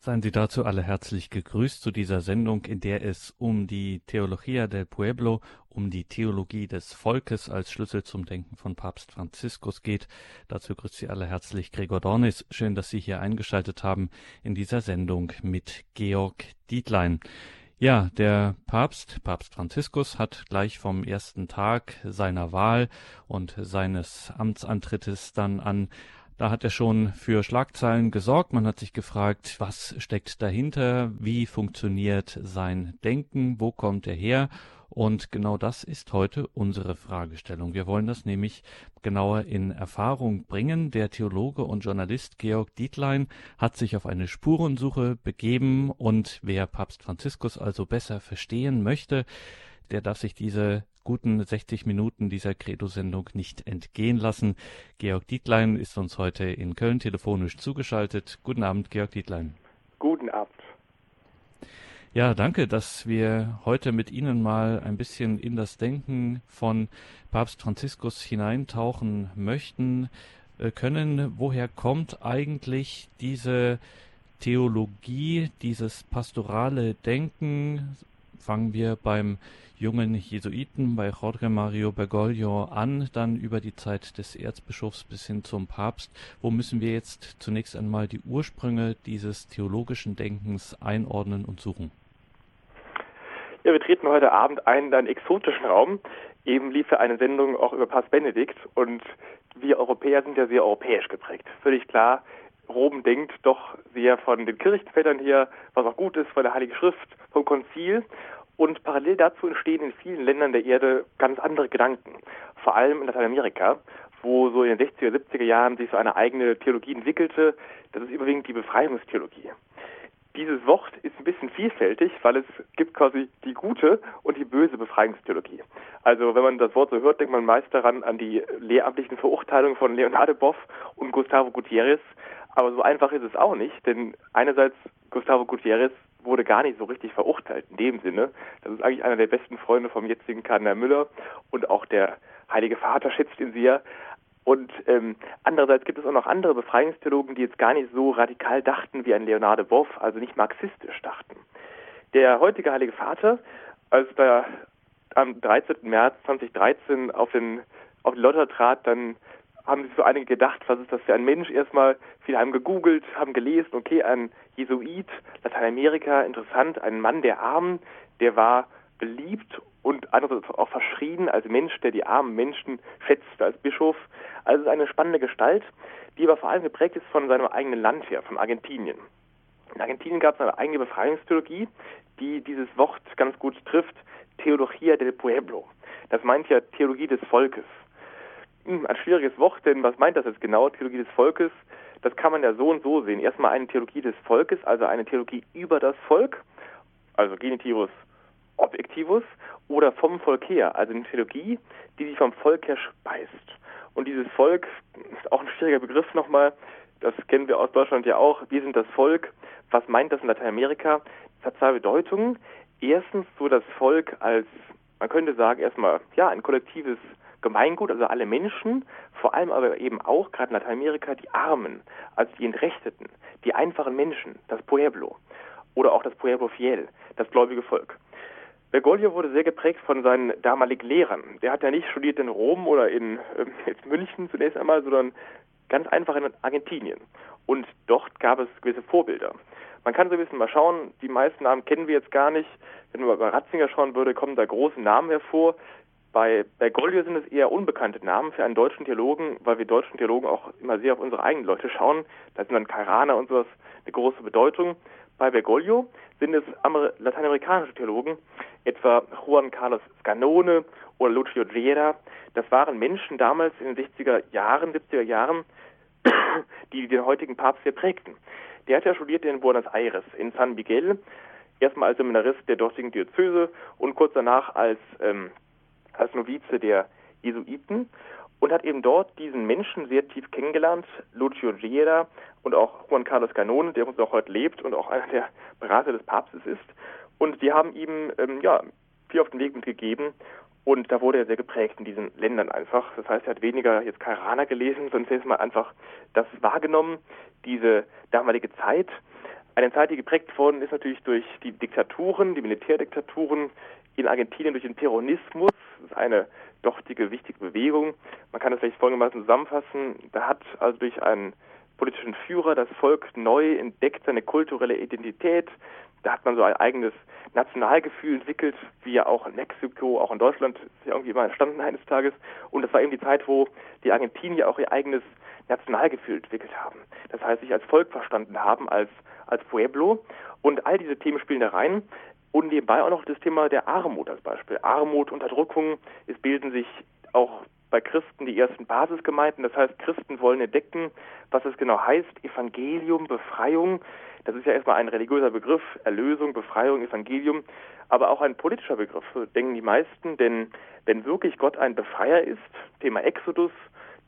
Seien Sie dazu alle herzlich gegrüßt zu dieser Sendung, in der es um die Theologia del Pueblo, um die Theologie des Volkes als Schlüssel zum Denken von Papst Franziskus geht. Dazu grüßt Sie alle herzlich Gregor Dornis. Schön, dass Sie hier eingeschaltet haben in dieser Sendung mit Georg Dietlein. Ja, der Papst, Papst Franziskus, hat gleich vom ersten Tag seiner Wahl und seines Amtsantrittes dann an da hat er schon für Schlagzeilen gesorgt. Man hat sich gefragt, was steckt dahinter? Wie funktioniert sein Denken? Wo kommt er her? Und genau das ist heute unsere Fragestellung. Wir wollen das nämlich genauer in Erfahrung bringen. Der Theologe und Journalist Georg Dietlein hat sich auf eine Spurensuche begeben und wer Papst Franziskus also besser verstehen möchte, der darf sich diese guten 60 Minuten dieser Credo-Sendung nicht entgehen lassen. Georg Dietlein ist uns heute in Köln telefonisch zugeschaltet. Guten Abend, Georg Dietlein. Guten Abend. Ja, danke, dass wir heute mit Ihnen mal ein bisschen in das Denken von Papst Franziskus hineintauchen möchten äh, können. Woher kommt eigentlich diese Theologie, dieses pastorale Denken? Fangen wir beim jungen Jesuiten bei Jorge Mario Bergoglio an, dann über die Zeit des Erzbischofs bis hin zum Papst. Wo müssen wir jetzt zunächst einmal die Ursprünge dieses theologischen Denkens einordnen und suchen? Ja, wir treten heute Abend ein in einen exotischen Raum. Eben lief eine Sendung auch über Papst Benedikt und wir Europäer sind ja sehr europäisch geprägt. Völlig klar, Rom denkt doch sehr von den Kirchenvätern hier, was auch gut ist, von der Heiligen Schrift, vom Konzil. Und parallel dazu entstehen in vielen Ländern der Erde ganz andere Gedanken. Vor allem in Lateinamerika, wo so in den 60er, 70er Jahren sich so eine eigene Theologie entwickelte. Das ist überwiegend die Befreiungstheologie. Dieses Wort ist ein bisschen vielfältig, weil es gibt quasi die gute und die böse Befreiungstheologie. Also wenn man das Wort so hört, denkt man meist daran an die lehramtlichen Verurteilungen von Leonardo Boff und Gustavo Gutierrez. Aber so einfach ist es auch nicht, denn einerseits Gustavo Gutierrez wurde gar nicht so richtig verurteilt in dem Sinne. Das ist eigentlich einer der besten Freunde vom jetzigen Kardinal Müller und auch der Heilige Vater schätzt ihn sehr. Und ähm, andererseits gibt es auch noch andere Befreiungstheologen, die jetzt gar nicht so radikal dachten wie ein Leonardo Boff, also nicht marxistisch dachten. Der heutige Heilige Vater, als er am 13. März 2013 auf den auf die Lotter trat, dann haben sich so einige gedacht, was ist das für ein Mensch? Erstmal, viele haben gegoogelt, haben gelesen, okay, ein Jesuit, Lateinamerika, interessant, ein Mann der Armen, der war beliebt und andererseits auch verschrien als Mensch, der die armen Menschen schätzte als Bischof. Also eine spannende Gestalt, die aber vor allem geprägt ist von seinem eigenen Land her, von Argentinien. In Argentinien gab es eine eigene Befreiungstheologie, die dieses Wort ganz gut trifft, Theologia del Pueblo. Das meint ja Theologie des Volkes. Hm, ein schwieriges Wort, denn was meint das jetzt genau, Theologie des Volkes? Das kann man ja so und so sehen. Erstmal eine Theologie des Volkes, also eine Theologie über das Volk, also Genitivus Objektivus, oder vom Volk her, also eine Theologie, die sich vom Volk her speist. Und dieses Volk ist auch ein schwieriger Begriff nochmal, das kennen wir aus Deutschland ja auch. Wir sind das Volk. Was meint das in Lateinamerika? Das hat zwei Bedeutungen. Erstens so das Volk als, man könnte sagen, erstmal, ja, ein kollektives Gemeingut, also alle Menschen, vor allem aber eben auch, gerade in Lateinamerika, die Armen, also die Entrechteten, die einfachen Menschen, das Pueblo oder auch das Pueblo Fiel, das gläubige Volk. Bergoglio wurde sehr geprägt von seinen damaligen Lehrern. Der hat ja nicht studiert in Rom oder in äh, München zunächst einmal, sondern ganz einfach in Argentinien. Und dort gab es gewisse Vorbilder. Man kann so ein bisschen mal schauen, die meisten Namen kennen wir jetzt gar nicht. Wenn man bei Ratzinger schauen würde, kommen da große Namen hervor. Bei Bergoglio sind es eher unbekannte Namen für einen deutschen Theologen, weil wir deutschen Theologen auch immer sehr auf unsere eigenen Leute schauen. Da sind dann Kairana und sowas eine große Bedeutung. Bei Bergoglio sind es lateinamerikanische Theologen, etwa Juan Carlos Scanone oder Lucio Gera. Das waren Menschen damals in den 60er Jahren, 70er Jahren, die den heutigen Papst sehr prägten. Der hat ja studiert in Buenos Aires, in San Miguel, erstmal als Seminarist der dortigen Diözese und kurz danach als ähm, als Novize der Jesuiten und hat eben dort diesen Menschen sehr tief kennengelernt, Lucio Giera und auch Juan Carlos Canone, der uns auch heute lebt und auch einer der Berater des Papstes ist. Und die haben ihm ähm, ja, viel auf den Weg mitgegeben und da wurde er sehr geprägt in diesen Ländern einfach. Das heißt, er hat weniger jetzt Karana gelesen, sondern erstmal einfach das wahrgenommen, diese damalige Zeit, Eine Zeit, die geprägt worden ist natürlich durch die Diktaturen, die Militärdiktaturen in Argentinien, durch den Peronismus. Das ist eine dortige, wichtige Bewegung. Man kann das vielleicht folgendermaßen zusammenfassen. Da hat also durch einen politischen Führer das Volk neu entdeckt, seine kulturelle Identität. Da hat man so ein eigenes Nationalgefühl entwickelt, wie ja auch in Mexiko, auch in Deutschland ist ja irgendwie immer entstanden eines Tages. Und das war eben die Zeit, wo die Argentinier auch ihr eigenes Nationalgefühl entwickelt haben. Das heißt, sich als Volk verstanden haben, als, als Pueblo. Und all diese Themen spielen da rein. Und nebenbei auch noch das Thema der Armut als Beispiel. Armut, Unterdrückung, es bilden sich auch bei Christen die ersten Basisgemeinden. Das heißt, Christen wollen entdecken, was es genau heißt, Evangelium, Befreiung. Das ist ja erstmal ein religiöser Begriff, Erlösung, Befreiung, Evangelium, aber auch ein politischer Begriff, denken die meisten, denn wenn wirklich Gott ein Befreier ist, Thema Exodus,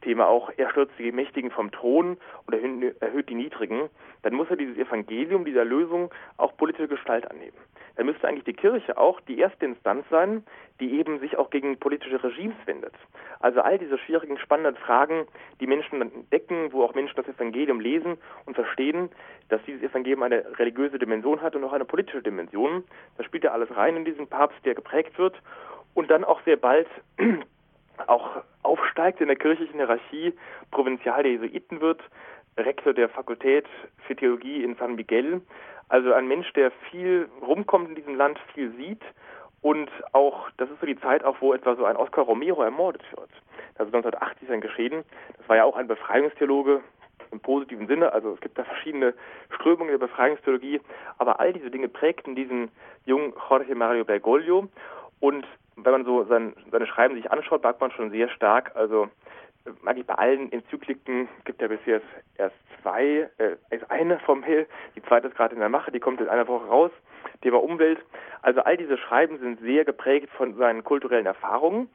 Thema auch, er stürzt die Mächtigen vom Thron und erhöht die Niedrigen, dann muss er dieses Evangelium, diese Erlösung auch politische Gestalt annehmen. Dann müsste eigentlich die Kirche auch die erste Instanz sein, die eben sich auch gegen politische Regimes wendet. Also all diese schwierigen, spannenden Fragen, die Menschen entdecken, wo auch Menschen das Evangelium lesen und verstehen, dass dieses Evangelium eine religiöse Dimension hat und auch eine politische Dimension. Da spielt ja alles rein in diesen Papst, der geprägt wird und dann auch sehr bald auch aufsteigt in der kirchlichen Hierarchie, Provinzial der Jesuiten wird, Rektor der Fakultät für Theologie in San Miguel. Also ein Mensch, der viel rumkommt in diesem Land, viel sieht und auch, das ist so die Zeit auch, wo etwa so ein Oscar Romero ermordet wird. Das ist 1980 dann geschehen. Das war ja auch ein Befreiungstheologe im positiven Sinne. Also es gibt da verschiedene Strömungen der Befreiungstheologie. Aber all diese Dinge prägten diesen jungen Jorge Mario Bergoglio. Und wenn man so sein, seine Schreiben sich anschaut, merkt man schon sehr stark, also eigentlich bei allen Enzykliken gibt ja bisher erst zwei, äh, ist eine formell, die zweite ist gerade in der Mache, die kommt in einer Woche raus, Thema Umwelt. Also all diese Schreiben sind sehr geprägt von seinen kulturellen Erfahrungen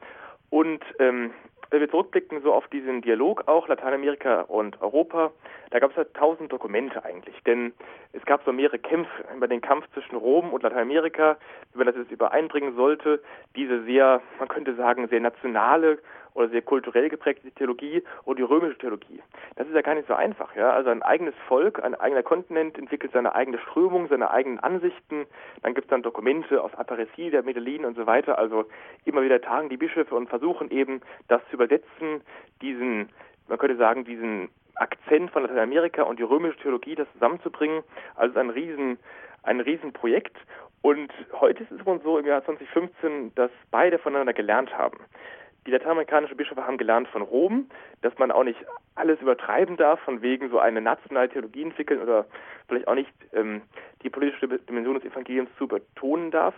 und ähm, wenn wir zurückblicken so auf diesen Dialog auch Lateinamerika und Europa, da gab es ja tausend Dokumente eigentlich, denn es gab so mehrere Kämpfe über den Kampf zwischen Rom und Lateinamerika, wie man das jetzt übereinbringen sollte, diese sehr, man könnte sagen, sehr nationale oder sehr kulturell geprägte Theologie und die römische Theologie. Das ist ja gar nicht so einfach, ja. Also ein eigenes Volk, ein eigener Kontinent entwickelt seine eigene Strömung, seine eigenen Ansichten. Dann gibt es dann Dokumente aus Aparecida, Medellin und so weiter. Also immer wieder tagen die Bischöfe und versuchen eben, das zu übersetzen, diesen, man könnte sagen, diesen Akzent von Lateinamerika und die römische Theologie, das zusammenzubringen. Also ein riesen, ein Riesenprojekt. Und heute ist es wohl so im Jahr 2015, dass beide voneinander gelernt haben die lateinamerikanischen Bischöfe haben gelernt von Rom, dass man auch nicht alles übertreiben darf, von wegen so eine nationale Theologie entwickeln oder vielleicht auch nicht ähm, die politische Dimension des Evangeliums zu betonen darf.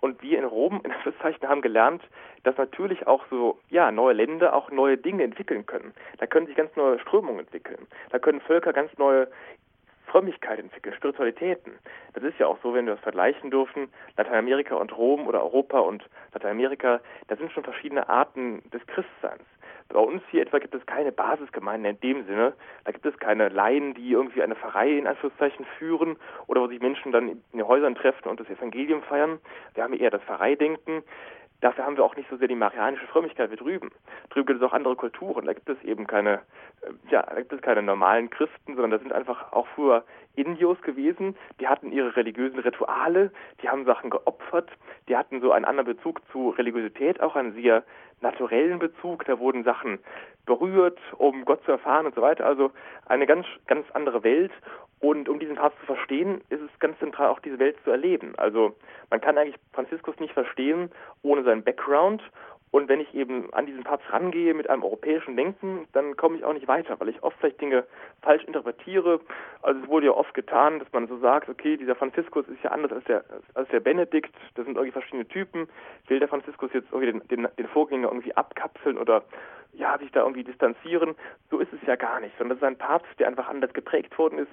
Und wir in Rom, in Anführungszeichen, haben gelernt, dass natürlich auch so, ja, neue Länder auch neue Dinge entwickeln können. Da können sich ganz neue Strömungen entwickeln. Da können Völker ganz neue Frömmigkeit entwickeln, Spiritualitäten. Das ist ja auch so, wenn wir das vergleichen dürfen, Lateinamerika und Rom oder Europa und Lateinamerika, da sind schon verschiedene Arten des Christseins. Bei uns hier etwa gibt es keine Basisgemeinden in dem Sinne. Da gibt es keine Laien, die irgendwie eine Pfarrei in Anführungszeichen führen oder wo sich Menschen dann in den Häusern treffen und das Evangelium feiern. Wir haben eher das Pfarreidenken. Dafür haben wir auch nicht so sehr die marianische Frömmigkeit wie drüben. Drüben gibt es auch andere Kulturen. Da gibt es eben keine, äh, ja, da gibt es keine normalen Christen, sondern da sind einfach auch früher Indios gewesen. Die hatten ihre religiösen Rituale, die haben Sachen geopfert, die hatten so einen anderen Bezug zu Religiosität, auch einen sehr naturellen Bezug. Da wurden Sachen berührt, um Gott zu erfahren und so weiter. Also eine ganz, ganz andere Welt. Und um diesen Papst zu verstehen, ist es ganz zentral, auch diese Welt zu erleben. Also man kann eigentlich Franziskus nicht verstehen ohne seinen Background. Und wenn ich eben an diesen Papst rangehe mit einem europäischen Denken, dann komme ich auch nicht weiter, weil ich oft vielleicht Dinge falsch interpretiere. Also es wurde ja oft getan, dass man so sagt, okay, dieser Franziskus ist ja anders als der, als der Benedikt, das sind irgendwie verschiedene Typen. Will der Franziskus jetzt irgendwie den, den, den Vorgänger irgendwie abkapseln oder ja, sich da irgendwie distanzieren. So ist es ja gar nicht, sondern das ist ein Papst, der einfach anders geprägt worden ist,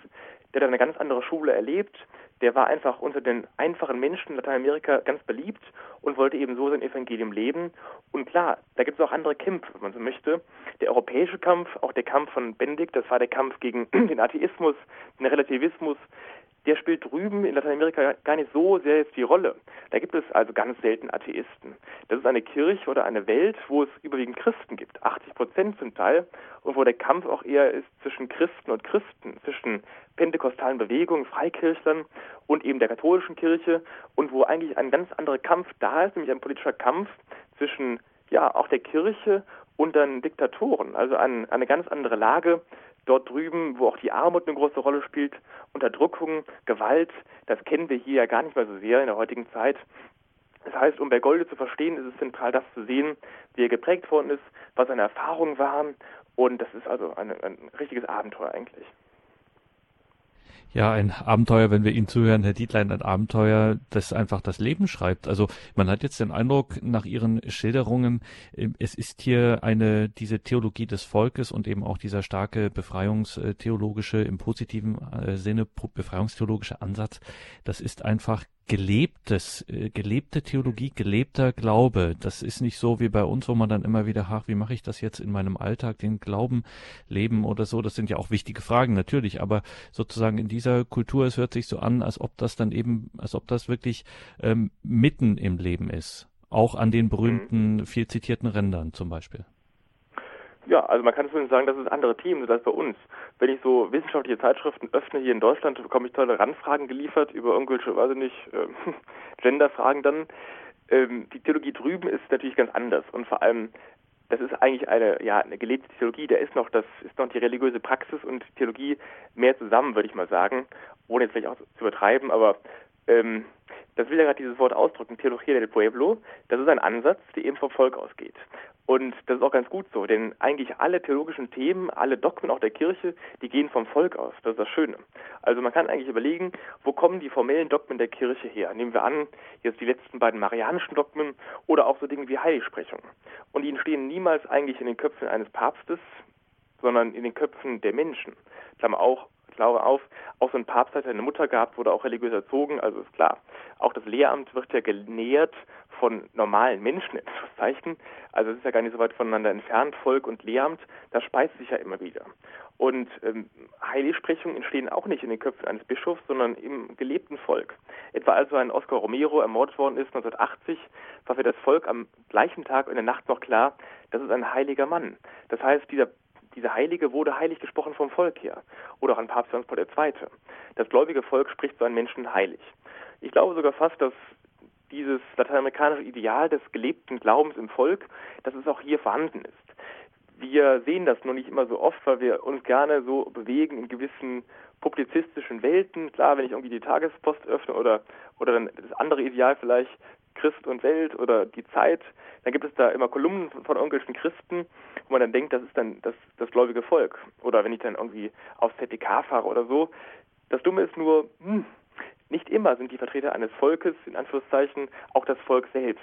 der hat eine ganz andere Schule erlebt, der war einfach unter den einfachen Menschen in Lateinamerika ganz beliebt und wollte eben so sein Evangelium leben. Und klar, da gibt es auch andere Kämpfe, wenn man so möchte. Der europäische Kampf, auch der Kampf von Benedikt, das war der Kampf gegen den Atheismus, den Relativismus, der spielt drüben in Lateinamerika gar nicht so sehr jetzt die Rolle. Da gibt es also ganz selten Atheisten. Das ist eine Kirche oder eine Welt, wo es überwiegend Christen gibt, 80 Prozent zum Teil, und wo der Kampf auch eher ist zwischen Christen und Christen, zwischen pentekostalen Bewegungen, Freikirchlern und eben der katholischen Kirche, und wo eigentlich ein ganz anderer Kampf da ist, nämlich ein politischer Kampf zwischen ja auch der Kirche und dann Diktatoren, also ein, eine ganz andere Lage dort drüben, wo auch die Armut eine große Rolle spielt, Unterdrückung, Gewalt, das kennen wir hier ja gar nicht mehr so sehr in der heutigen Zeit. Das heißt, um Bergolde zu verstehen, ist es zentral, das zu sehen, wie er geprägt worden ist, was seine Erfahrungen waren. Und das ist also ein, ein richtiges Abenteuer eigentlich. Ja, ein Abenteuer, wenn wir Ihnen zuhören, Herr Dietlein, ein Abenteuer, das einfach das Leben schreibt. Also man hat jetzt den Eindruck nach Ihren Schilderungen, ähm, es ist hier eine, diese Theologie des Volkes und eben auch dieser starke befreiungstheologische, im positiven äh, Sinne befreiungstheologische Ansatz, das ist einfach gelebtes, äh, gelebte Theologie, gelebter Glaube. Das ist nicht so wie bei uns, wo man dann immer wieder, ach, wie mache ich das jetzt in meinem Alltag, den Glauben leben oder so. Das sind ja auch wichtige Fragen, natürlich. Aber sozusagen in dieser Kultur, es hört sich so an, als ob das dann eben, als ob das wirklich ähm, mitten im Leben ist. Auch an den berühmten, mhm. viel zitierten Rändern zum Beispiel. Ja, also man kann zumindest sagen, dass es andere Themen sind als bei uns. Wenn ich so wissenschaftliche Zeitschriften öffne hier in Deutschland, bekomme ich tolle Randfragen geliefert über irgendwelche, weiß ich nicht, äh, Genderfragen dann. Ähm, die Theologie drüben ist natürlich ganz anders und vor allem das ist eigentlich eine, ja, eine gelebte Theologie. Da ist noch das, ist noch die religiöse Praxis und Theologie mehr zusammen, würde ich mal sagen, ohne jetzt vielleicht auch zu übertreiben, aber ähm, das will ja gerade dieses Wort ausdrücken, Theologia del Pueblo. Das ist ein Ansatz, der eben vom Volk ausgeht. Und das ist auch ganz gut so, denn eigentlich alle theologischen Themen, alle Dogmen auch der Kirche, die gehen vom Volk aus. Das ist das Schöne. Also man kann eigentlich überlegen, wo kommen die formellen Dogmen der Kirche her? Nehmen wir an, jetzt die letzten beiden marianischen Dogmen oder auch so Dinge wie Heiligsprechung. Und die entstehen niemals eigentlich in den Köpfen eines Papstes, sondern in den Köpfen der Menschen. Klammer auch, Glaube auf, auch so ein Papst hat eine Mutter gehabt, wurde auch religiös erzogen, also ist klar. Auch das Lehramt wird ja genährt von normalen Menschen, in Zeichen. Also es ist ja gar nicht so weit voneinander entfernt, Volk und Lehramt, das speist sich ja immer wieder. Und ähm, Heiligsprechungen entstehen auch nicht in den Köpfen eines Bischofs, sondern im gelebten Volk. Etwa als ein Oscar Romero ermordet worden ist 1980, war für das Volk am gleichen Tag in der Nacht noch klar, das ist ein heiliger Mann. Das heißt, dieser diese Heilige wurde heilig gesprochen vom Volk her. Oder auch an Papst Johannes Paul II. Das gläubige Volk spricht so einen Menschen heilig. Ich glaube sogar fast, dass dieses lateinamerikanische Ideal des gelebten Glaubens im Volk, dass es auch hier vorhanden ist. Wir sehen das nur nicht immer so oft, weil wir uns gerne so bewegen in gewissen publizistischen Welten. Klar, wenn ich irgendwie die Tagespost öffne oder, oder dann das andere Ideal vielleicht Christ und Welt oder die Zeit, dann gibt es da immer Kolumnen von, irgendwelchen Christen, wo man dann denkt, das ist dann das, das gläubige Volk. Oder wenn ich dann irgendwie aufs ZDK fahre oder so. Das Dumme ist nur, hm, nicht immer sind die Vertreter eines Volkes, in Anführungszeichen, auch das Volk selbst.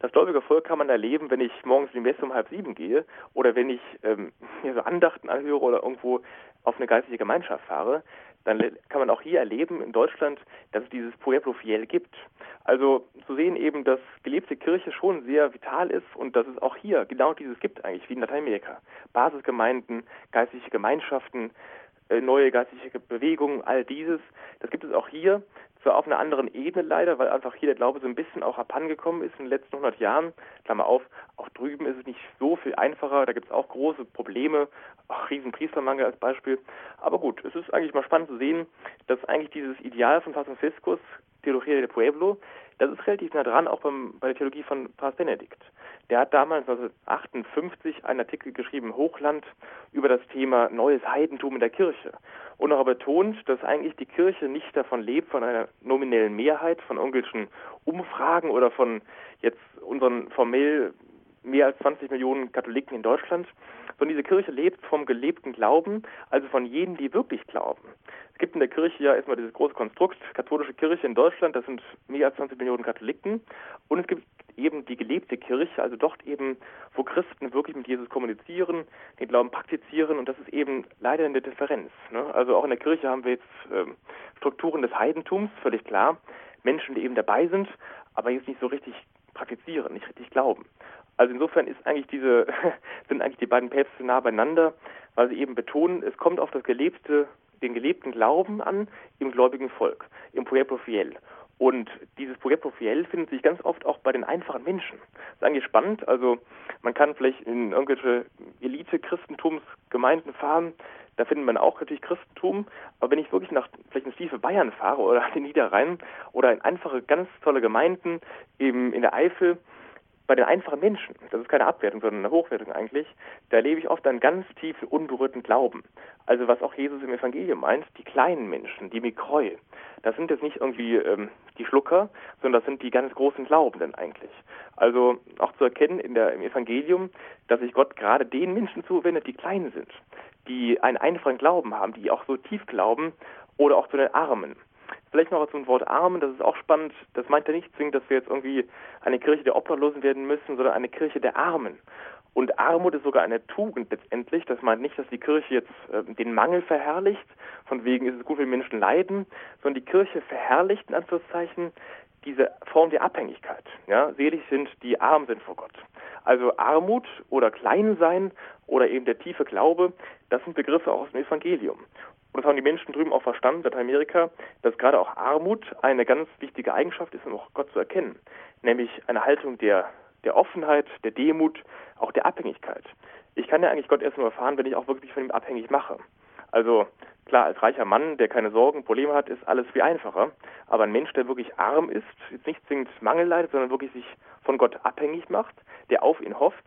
Das gläubige Volk kann man erleben, wenn ich morgens in die Messe um halb sieben gehe oder wenn ich ähm, mir so Andachten anhöre oder irgendwo auf eine geistliche Gemeinschaft fahre. Dann kann man auch hier erleben in Deutschland, dass es dieses Pueblo Fiel gibt. Also zu sehen eben, dass gelebte Kirche schon sehr vital ist und dass es auch hier genau dieses gibt eigentlich, wie in Lateinamerika. Basisgemeinden, geistliche Gemeinschaften, äh, neue geistliche Bewegungen, all dieses, das gibt es auch hier, zwar auf einer anderen Ebene leider, weil einfach hier der Glaube so ein bisschen auch abhandengekommen ist in den letzten 100 Jahren. Klammer auf, auch drüben ist es nicht so viel einfacher, da gibt es auch große Probleme, auch riesen Priestermangel als Beispiel. Aber gut, es ist eigentlich mal spannend zu sehen, dass eigentlich dieses Ideal von Franziskus, Theologia del Pueblo, das ist relativ nah dran, auch beim, bei der Theologie von Papst Benedikt. Der hat damals 1958 einen Artikel geschrieben, Hochland, über das Thema neues Heidentum in der Kirche. Und auch betont, dass eigentlich die Kirche nicht davon lebt, von einer nominellen Mehrheit, von irgendwelchen Umfragen oder von jetzt unseren formell mehr als 20 Millionen Katholiken in Deutschland, sondern diese Kirche lebt vom gelebten Glauben, also von jenen, die wirklich glauben. Es gibt in der Kirche ja erstmal dieses große Konstrukt, katholische Kirche in Deutschland, das sind mehr als 20 Millionen Katholiken. Und es gibt eben die gelebte Kirche, also dort eben, wo Christen wirklich mit Jesus kommunizieren, den Glauben praktizieren. Und das ist eben leider eine Differenz. Ne? Also auch in der Kirche haben wir jetzt ähm, Strukturen des Heidentums, völlig klar. Menschen, die eben dabei sind, aber jetzt nicht so richtig praktizieren, nicht richtig glauben. Also insofern ist eigentlich diese, sind eigentlich die beiden Päpste nah beieinander, weil sie eben betonen, es kommt auf das gelebte den gelebten Glauben an im gläubigen Volk, im Pueblo Fiel. Und dieses Pueblo Fiel findet sich ganz oft auch bei den einfachen Menschen. Das ist eigentlich spannend. Also man kann vielleicht in irgendwelche Elite-Christentumsgemeinden fahren, da findet man auch natürlich Christentum. Aber wenn ich wirklich nach vielleicht ins tiefe Bayern fahre oder den Niederrhein oder in einfache, ganz tolle Gemeinden eben in der Eifel, bei den einfachen Menschen, das ist keine Abwertung, sondern eine Hochwertung eigentlich, da erlebe ich oft einen ganz tiefen, unberührten Glauben. Also was auch Jesus im Evangelium meint, die kleinen Menschen, die Mikroi, das sind jetzt nicht irgendwie ähm, die Schlucker, sondern das sind die ganz großen Glaubenden eigentlich. Also auch zu erkennen in der, im Evangelium, dass sich Gott gerade den Menschen zuwendet, die klein sind, die einen einfachen Glauben haben, die auch so tief glauben oder auch zu den Armen. Vielleicht noch zum Wort Armen, das ist auch spannend. Das meint ja nicht zwingend, dass wir jetzt irgendwie eine Kirche der Obdachlosen werden müssen, sondern eine Kirche der Armen. Und Armut ist sogar eine Tugend letztendlich. Das meint nicht, dass die Kirche jetzt äh, den Mangel verherrlicht, von wegen ist es gut, wenn Menschen leiden, sondern die Kirche verherrlicht in Anführungszeichen diese Form der Abhängigkeit. Ja, selig sind die arm sind vor Gott. Also Armut oder Kleinsein oder eben der tiefe Glaube, das sind Begriffe aus dem Evangelium. Und das haben die Menschen drüben auch verstanden, Lateinamerika, dass gerade auch Armut eine ganz wichtige Eigenschaft ist, um auch Gott zu erkennen. Nämlich eine Haltung der, der Offenheit, der Demut, auch der Abhängigkeit. Ich kann ja eigentlich Gott erst nur erfahren, wenn ich auch wirklich von ihm abhängig mache. Also klar, als reicher Mann, der keine Sorgen, Probleme hat, ist alles viel einfacher. Aber ein Mensch, der wirklich arm ist, jetzt nicht zwingend Mangel leidet, sondern wirklich sich von Gott abhängig macht, der auf ihn hofft,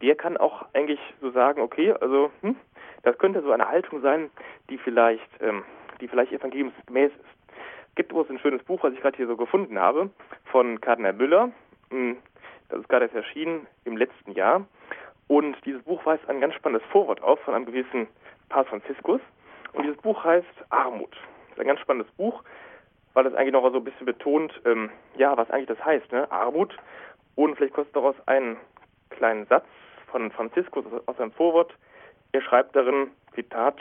der kann auch eigentlich so sagen, okay, also hm, das könnte so eine Haltung sein, die vielleicht, ähm, die vielleicht evangeliumsgemäß ist. Gibt es ein schönes Buch, was ich gerade hier so gefunden habe, von Kardinal Müller. Hm, das ist gerade erst erschienen im letzten Jahr. Und dieses Buch weist ein ganz spannendes Vorwort auf von einem gewissen Papst Franziskus. Und dieses Buch heißt Armut. Das ist ein ganz spannendes Buch, weil es eigentlich noch so ein bisschen betont, ähm, ja, was eigentlich das heißt, ne? Armut. Und vielleicht kostet daraus einen kleinen Satz von Franziskus aus seinem Vorwort. Er schreibt darin, Zitat,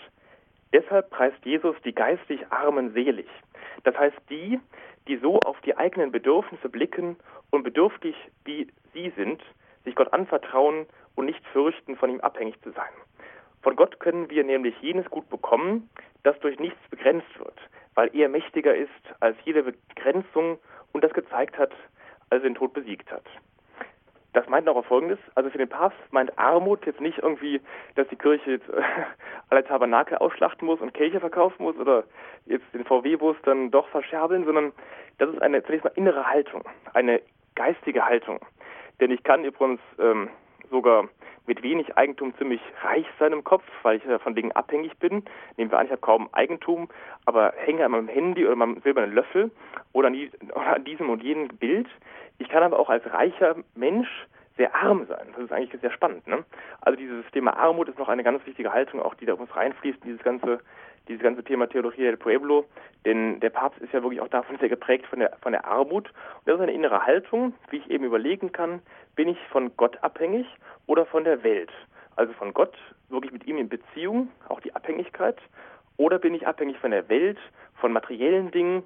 Deshalb preist Jesus die geistig Armen selig. Das heißt die, die so auf die eigenen Bedürfnisse blicken und bedürftig wie sie sind, sich Gott anvertrauen und nicht fürchten, von ihm abhängig zu sein. Von Gott können wir nämlich jenes Gut bekommen, das durch nichts begrenzt wird, weil er mächtiger ist als jede Begrenzung und das gezeigt hat, als er den Tod besiegt hat. Das meint auch Folgendes. Also für den Papst meint Armut jetzt nicht irgendwie, dass die Kirche jetzt äh, alle Tabernakel ausschlachten muss und Kirche verkaufen muss oder jetzt den VW-Bus dann doch verscherbeln, sondern das ist eine zunächst mal innere Haltung, eine geistige Haltung. Denn ich kann übrigens ähm, sogar mit wenig Eigentum ziemlich reich sein im Kopf, weil ich ja von Dingen abhängig bin. Nehmen wir an, ich habe kaum Eigentum, aber hänge an meinem Handy oder meinem silbernen Löffel oder an, die, oder an diesem und jenem Bild. Ich kann aber auch als reicher Mensch sehr arm sein. Das ist eigentlich sehr spannend. Ne? Also dieses Thema Armut ist noch eine ganz wichtige Haltung, auch die da uns reinfließt, dieses ganze, dieses ganze Thema Theologie del Pueblo. Denn der Papst ist ja wirklich auch davon sehr geprägt von der, von der Armut. Und das ist eine innere Haltung, wie ich eben überlegen kann, bin ich von Gott abhängig oder von der Welt? Also von Gott, wirklich mit ihm in Beziehung, auch die Abhängigkeit, oder bin ich abhängig von der Welt, von materiellen Dingen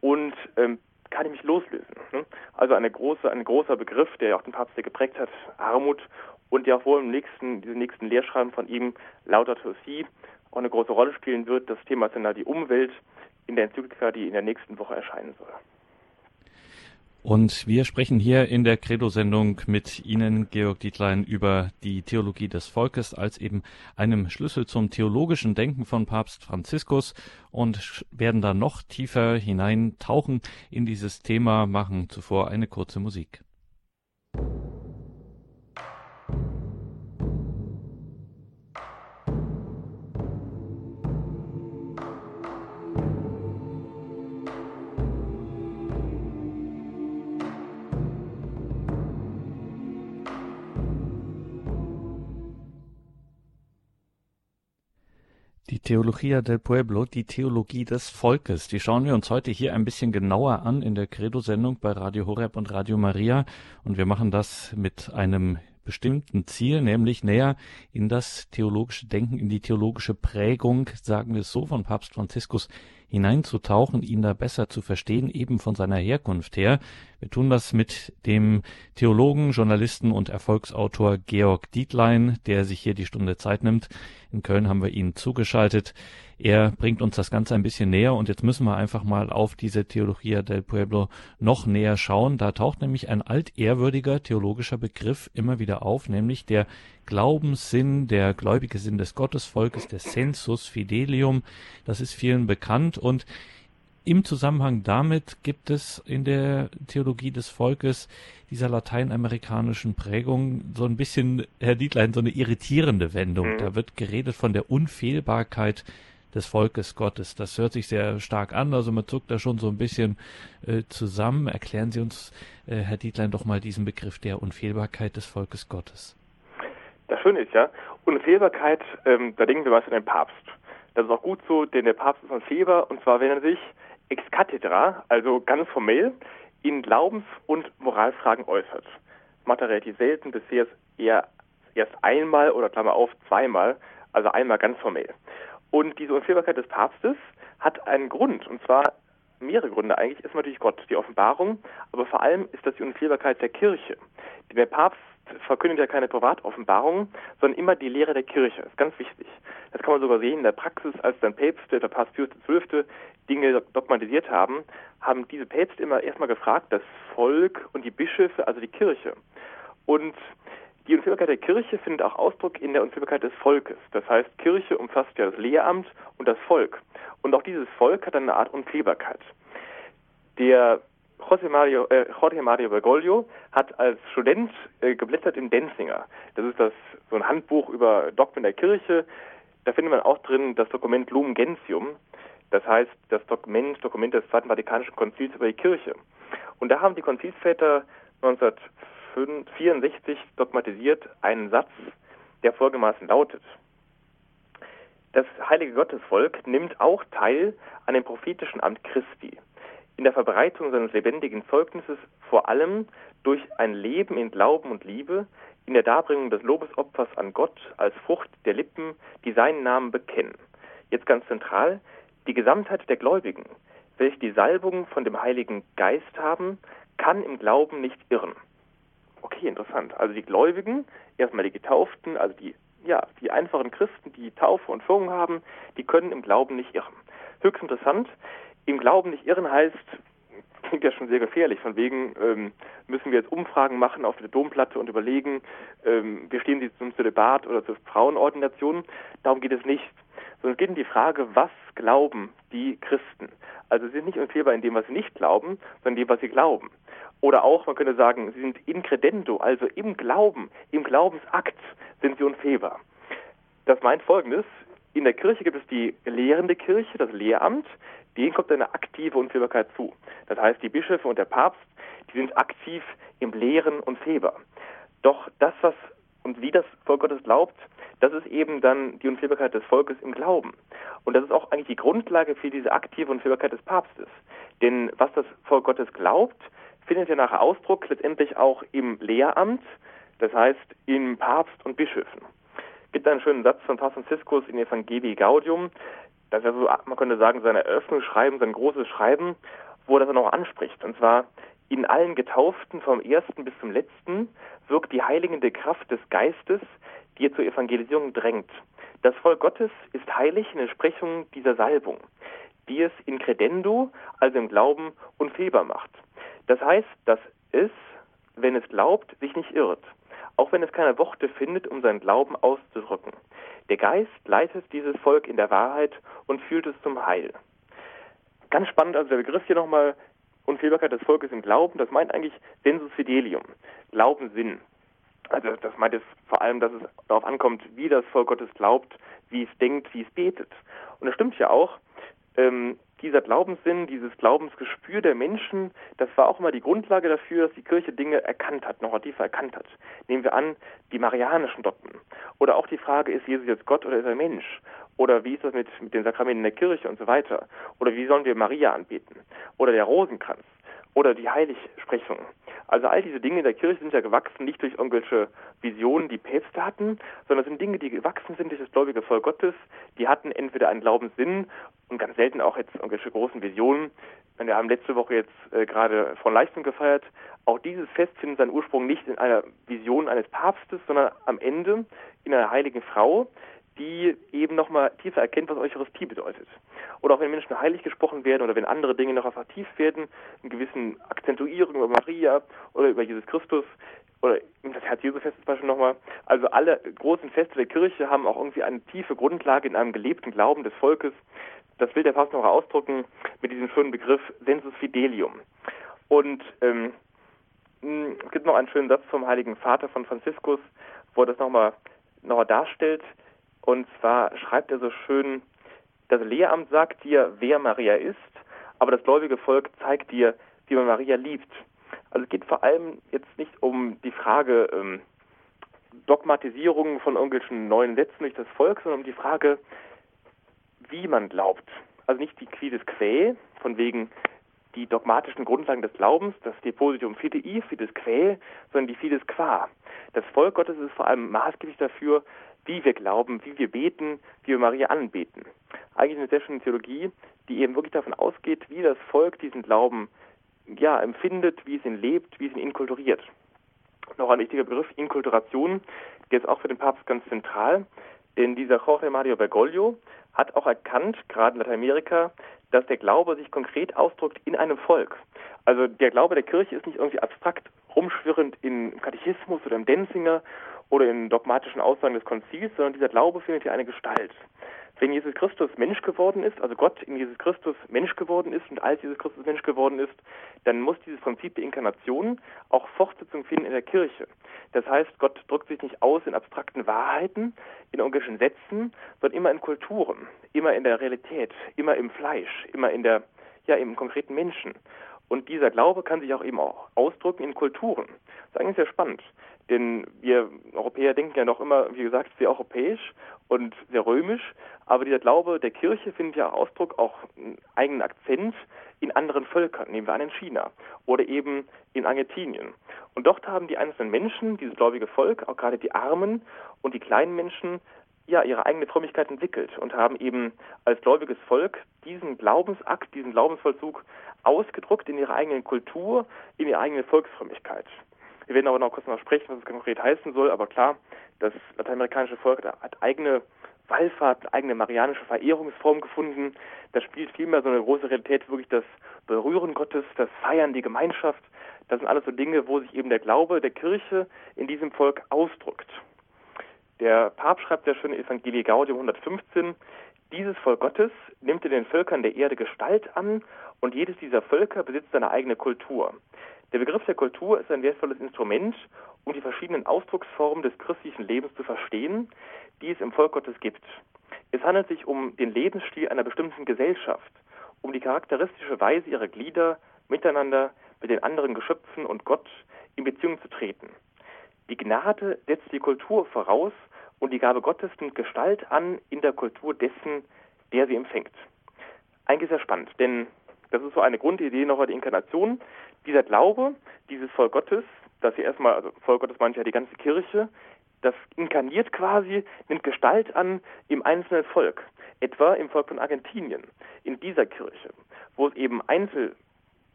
und ähm, kann ich mich loslösen. Ne? Also eine große, ein großer Begriff, der auch den Papst sehr geprägt hat, Armut und der auch wohl im nächsten, diesem nächsten Lehrschreiben von ihm, Laudato Si, auch eine große Rolle spielen wird. Das Thema ist dann da die Umwelt in der Enzyklika, die in der nächsten Woche erscheinen soll. Und wir sprechen hier in der Credo-Sendung mit Ihnen, Georg Dietlein, über die Theologie des Volkes als eben einem Schlüssel zum theologischen Denken von Papst Franziskus und werden da noch tiefer hineintauchen in dieses Thema, machen zuvor eine kurze Musik. Theologia del Pueblo, die Theologie des Volkes. Die schauen wir uns heute hier ein bisschen genauer an in der Credo-Sendung bei Radio Horeb und Radio Maria. Und wir machen das mit einem bestimmten Ziel, nämlich näher in das theologische Denken, in die theologische Prägung, sagen wir es so, von Papst Franziskus hineinzutauchen, ihn da besser zu verstehen, eben von seiner Herkunft her. Wir tun das mit dem Theologen, Journalisten und Erfolgsautor Georg Dietlein, der sich hier die Stunde Zeit nimmt. In Köln haben wir ihn zugeschaltet. Er bringt uns das Ganze ein bisschen näher und jetzt müssen wir einfach mal auf diese Theologia del Pueblo noch näher schauen. Da taucht nämlich ein altehrwürdiger theologischer Begriff immer wieder auf, nämlich der Glaubenssinn, der gläubige Sinn des Gottesvolkes, der Sensus Fidelium. Das ist vielen bekannt und im Zusammenhang damit gibt es in der Theologie des Volkes dieser lateinamerikanischen Prägung so ein bisschen, Herr Dietlein, so eine irritierende Wendung. Mhm. Da wird geredet von der Unfehlbarkeit des Volkes Gottes. Das hört sich sehr stark an, also man zuckt da schon so ein bisschen äh, zusammen. Erklären Sie uns, äh, Herr Dietlein, doch mal diesen Begriff der Unfehlbarkeit des Volkes Gottes. Das Schöne ist ja, Unfehlbarkeit, ähm, da denken wir was an den Papst. Das ist auch gut so, denn der Papst ist unfehlbar und zwar, wenn er sich ex cathedra, also ganz formell, in Glaubens- und Moralfragen äußert. Macht er relativ selten, bisher eher erst einmal oder Klammer auf zweimal, also einmal ganz formell. Und diese Unfehlbarkeit des Papstes hat einen Grund, und zwar mehrere Gründe eigentlich. Ist natürlich Gott, die Offenbarung, aber vor allem ist das die Unfehlbarkeit der Kirche. Der Papst verkündet ja keine Privatoffenbarungen, sondern immer die Lehre der Kirche. Das ist ganz wichtig. Das kann man sogar sehen in der Praxis, als dann Päpste, der Papst Pius XII. Dinge dogmatisiert haben, haben diese Päpste immer erstmal gefragt, das Volk und die Bischöfe, also die Kirche. Und die Unfehlbarkeit der Kirche findet auch Ausdruck in der Unfehlbarkeit des Volkes. Das heißt, Kirche umfasst ja das Lehramt und das Volk. Und auch dieses Volk hat eine Art Unfehlbarkeit. Der José Mario, äh, Jorge Mario Bergoglio hat als Student äh, geblättert im Denzinger. Das ist das so ein Handbuch über Dogmen der Kirche. Da findet man auch drin das Dokument Lumen Gentium. Das heißt, das Dokument, Dokument des Zweiten Vatikanischen Konzils über die Kirche. Und da haben die Konzilsväter 1964 dogmatisiert einen Satz, der folgendermaßen lautet. Das heilige Gottesvolk nimmt auch teil an dem prophetischen Amt Christi in der Verbreitung seines lebendigen Zeugnisses vor allem durch ein Leben in Glauben und Liebe, in der Darbringung des Lobesopfers an Gott als Frucht der Lippen, die seinen Namen bekennen. Jetzt ganz zentral, die Gesamtheit der Gläubigen, welche die Salbung von dem Heiligen Geist haben, kann im Glauben nicht irren. Okay, interessant. Also die Gläubigen, erstmal die Getauften, also die, ja, die einfachen Christen, die Taufe und Führung haben, die können im Glauben nicht irren. Höchst interessant. Im Glauben nicht irren heißt, klingt ja schon sehr gefährlich. Von wegen ähm, müssen wir jetzt Umfragen machen auf der Domplatte und überlegen, ähm, wir stehen sie zum Zölibat oder zur Frauenordination. Darum geht es nicht. Sondern es geht um die Frage, was glauben die Christen? Also sie sind nicht unfehlbar in dem, was sie nicht glauben, sondern in dem, was sie glauben. Oder auch, man könnte sagen, sie sind in credendo, also im Glauben, im Glaubensakt sind sie unfehlbar. Das meint Folgendes. In der Kirche gibt es die lehrende Kirche, das Lehramt denen kommt eine aktive Unfehlbarkeit zu. Das heißt, die Bischöfe und der Papst, die sind aktiv im Lehren und Feber. Doch das, was und wie das Volk Gottes glaubt, das ist eben dann die Unfehlbarkeit des Volkes im Glauben. Und das ist auch eigentlich die Grundlage für diese aktive Unfehlbarkeit des Papstes. Denn was das Volk Gottes glaubt, findet ja nachher Ausdruck letztendlich auch im Lehramt, das heißt im Papst und Bischöfen. Es gibt einen schönen Satz von Papst Franziskus in Evangelii Gaudium, das ist so, man könnte sagen, sein Eröffnungsschreiben, sein großes Schreiben, wo er das auch anspricht. Und zwar, in allen Getauften vom ersten bis zum letzten wirkt die heiligende Kraft des Geistes, die ihr zur Evangelisierung drängt. Das Volk Gottes ist heilig in Entsprechung dieser Salbung, die es in credendo, also im Glauben, unfehlbar macht. Das heißt, dass es, wenn es glaubt, sich nicht irrt, auch wenn es keine Worte findet, um seinen Glauben auszudrücken. Der Geist leitet dieses Volk in der Wahrheit und führt es zum Heil. Ganz spannend, also der Begriff hier nochmal, Unfehlbarkeit des Volkes im Glauben, das meint eigentlich Sensus Fidelium, Glaubenssinn. Also das meint es vor allem, dass es darauf ankommt, wie das Volk Gottes glaubt, wie es denkt, wie es betet. Und das stimmt ja auch. Ähm, dieser Glaubenssinn, dieses Glaubensgespür der Menschen, das war auch immer die Grundlage dafür, dass die Kirche Dinge erkannt hat, noch tiefer erkannt hat. Nehmen wir an, die marianischen Dogmen. Oder auch die Frage, ist Jesus jetzt Gott oder ist er Mensch? Oder wie ist das mit, mit den Sakramenten der Kirche und so weiter? Oder wie sollen wir Maria anbeten? Oder der Rosenkranz? Oder die Heiligsprechung? Also all diese Dinge in der Kirche sind ja gewachsen, nicht durch irgendwelche Visionen, die Päpste hatten, sondern sind Dinge, die gewachsen sind durch das gläubige Volk Gottes. Die hatten entweder einen Glaubenssinn und ganz selten auch jetzt irgendwelche großen Visionen. Wir haben letzte Woche jetzt äh, gerade von Leistung gefeiert. Auch dieses Fest findet seinen Ursprung nicht in einer Vision eines Papstes, sondern am Ende in einer heiligen Frau, die eben nochmal tiefer erkennt, was Eucharistie bedeutet. Oder auch wenn Menschen heilig gesprochen werden oder wenn andere Dinge noch vertieft werden, in gewissen Akzentuierungen über Maria oder über Jesus Christus oder das Herz-Jesu-Fest zum Beispiel nochmal. Also alle großen Feste der Kirche haben auch irgendwie eine tiefe Grundlage in einem gelebten Glauben des Volkes. Das will der Papst noch ausdrücken mit diesem schönen Begriff Sensus Fidelium. Und ähm, es gibt noch einen schönen Satz vom Heiligen Vater von Franziskus, wo er das nochmal noch darstellt. Und zwar schreibt er so schön, das Lehramt sagt dir, wer Maria ist, aber das gläubige Volk zeigt dir, wie man Maria liebt. Also es geht vor allem jetzt nicht um die Frage ähm, Dogmatisierung von irgendwelchen neuen Sätzen durch das Volk, sondern um die Frage, wie man glaubt. Also nicht die Quides Quae, von wegen die dogmatischen Grundlagen des Glaubens, das Depositum Fidei, Fides Quae, sondern die Fides Qua. Das Volk Gottes ist vor allem maßgeblich dafür, wie wir glauben, wie wir beten, wie wir Maria anbeten. Eigentlich eine sehr schöne Theologie, die eben wirklich davon ausgeht, wie das Volk diesen Glauben ja, empfindet, wie es ihn lebt, wie es ihn inkulturiert. Noch ein wichtiger Begriff, Inkulturation, der ist auch für den Papst ganz zentral, denn dieser Jorge Mario Bergoglio hat auch erkannt, gerade in Lateinamerika, dass der Glaube sich konkret ausdrückt in einem Volk. Also der Glaube der Kirche ist nicht irgendwie abstrakt rumschwirrend in Katechismus oder im Denzinger oder in dogmatischen Aussagen des Konzils, sondern dieser Glaube findet hier eine Gestalt. Wenn Jesus Christus Mensch geworden ist, also Gott in Jesus Christus Mensch geworden ist und als Jesus Christus Mensch geworden ist, dann muss dieses Prinzip der Inkarnation auch Fortsetzung finden in der Kirche. Das heißt, Gott drückt sich nicht aus in abstrakten Wahrheiten, in irgendwelchen Sätzen, sondern immer in Kulturen, immer in der Realität, immer im Fleisch, immer in der, ja, im konkreten Menschen. Und dieser Glaube kann sich auch eben auch ausdrücken in Kulturen. Das ist eigentlich sehr spannend. Denn wir Europäer denken ja noch immer, wie gesagt, sehr europäisch und sehr römisch. Aber dieser Glaube der Kirche findet ja Ausdruck, auch einen eigenen Akzent in anderen Völkern, nehmen wir an in China oder eben in Argentinien. Und dort haben die einzelnen Menschen, dieses gläubige Volk, auch gerade die Armen und die kleinen Menschen, ja, ihre eigene Frömmigkeit entwickelt und haben eben als gläubiges Volk diesen Glaubensakt, diesen Glaubensvollzug ausgedrückt in ihrer eigenen Kultur, in ihre eigene Volksfrömmigkeit. Wir werden aber noch kurz noch sprechen, was es konkret heißen soll, aber klar, das lateinamerikanische Volk hat eigene Wallfahrt, eigene marianische Verehrungsform gefunden. Da spielt vielmehr so eine große Realität wirklich das Berühren Gottes, das Feiern, die Gemeinschaft. Das sind alles so Dinge, wo sich eben der Glaube der Kirche in diesem Volk ausdrückt. Der Papst schreibt sehr schön in Evangelii Gaudium 115, dieses Volk Gottes nimmt in den Völkern der Erde Gestalt an und jedes dieser Völker besitzt seine eigene Kultur. Der Begriff der Kultur ist ein wertvolles Instrument, um die verschiedenen Ausdrucksformen des christlichen Lebens zu verstehen, die es im Volk Gottes gibt. Es handelt sich um den Lebensstil einer bestimmten Gesellschaft, um die charakteristische Weise ihrer Glieder miteinander, mit den anderen Geschöpfen und Gott in Beziehung zu treten. Die Gnade setzt die Kultur voraus und die Gabe Gottes nimmt Gestalt an in der Kultur dessen, der sie empfängt. Eigentlich sehr spannend, denn das ist so eine Grundidee noch der Inkarnation. Dieser Glaube, dieses Volk Gottes, das hier erstmal, also Volk Gottes meint ja die ganze Kirche, das inkarniert quasi, nimmt Gestalt an im einzelnen Volk. Etwa im Volk von Argentinien, in dieser Kirche, wo es eben Einzel,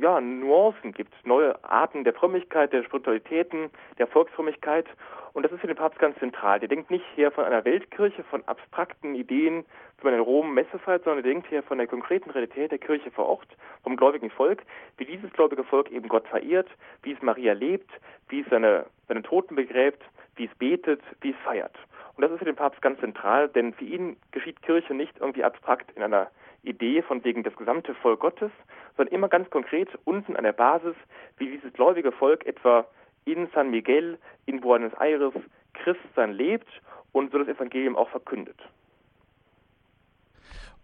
ja, Nuancen gibt, neue Arten der Frömmigkeit, der Spiritualitäten, der Volksfrömmigkeit. Und das ist für den Papst ganz zentral. Der denkt nicht hier von einer Weltkirche, von abstrakten Ideen, wie man in Rom Messe feiert, sondern er denkt hier von der konkreten Realität der Kirche vor Ort, vom gläubigen Volk, wie dieses gläubige Volk eben Gott verehrt, wie es Maria lebt, wie es seine, seine Toten begräbt, wie es betet, wie es feiert. Und das ist für den Papst ganz zentral, denn für ihn geschieht Kirche nicht irgendwie abstrakt in einer Idee von wegen das gesamte Volk Gottes, sondern immer ganz konkret unten an der Basis, wie dieses gläubige Volk etwa in San Miguel, in Buenos Aires Christsein lebt und so das Evangelium auch verkündet.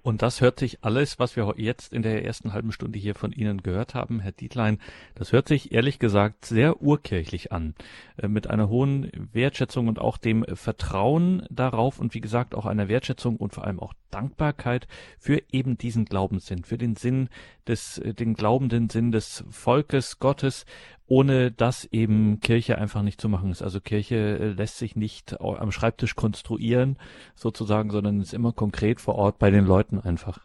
Und das hört sich alles, was wir jetzt in der ersten halben Stunde hier von Ihnen gehört haben, Herr Dietlein, das hört sich ehrlich gesagt sehr urkirchlich an, äh, mit einer hohen Wertschätzung und auch dem Vertrauen darauf und wie gesagt auch einer Wertschätzung und vor allem auch Dankbarkeit für eben diesen Glaubenssinn, für den Sinn des, äh, den glaubenden Sinn des Volkes Gottes ohne dass eben Kirche einfach nicht zu machen ist. Also Kirche äh, lässt sich nicht am Schreibtisch konstruieren, sozusagen, sondern ist immer konkret vor Ort bei den Leuten einfach.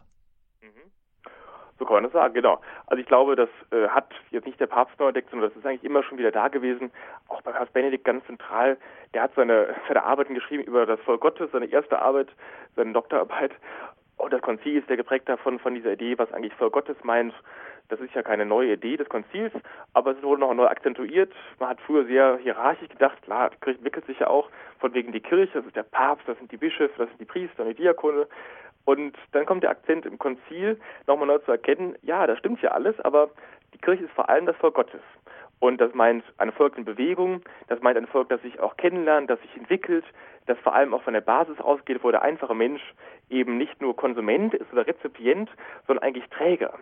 So kann man das sagen, genau. Also ich glaube, das äh, hat jetzt nicht der Papst neu entdeckt, sondern das ist eigentlich immer schon wieder da gewesen. Auch bei Papst Benedikt ganz zentral. Der hat seine, seine Arbeiten geschrieben über das Volk Gottes, seine erste Arbeit, seine Doktorarbeit. Und das Konzil ist ja geprägt davon, von dieser Idee, was eigentlich Volk Gottes meint. Das ist ja keine neue Idee des Konzils, aber es wurde noch neu akzentuiert. Man hat früher sehr hierarchisch gedacht, klar, die Kirche entwickelt sich ja auch von wegen die Kirche, das ist der Papst, das sind die Bischöfe, das sind die Priester und die Diakone. Und dann kommt der Akzent im Konzil, nochmal neu zu erkennen, ja, das stimmt ja alles, aber die Kirche ist vor allem das Volk Gottes. Und das meint ein Volk in Bewegung, das meint ein Volk, das sich auch kennenlernt, das sich entwickelt, das vor allem auch von der Basis ausgeht, wo der einfache Mensch eben nicht nur Konsument ist oder Rezipient, sondern eigentlich Träger.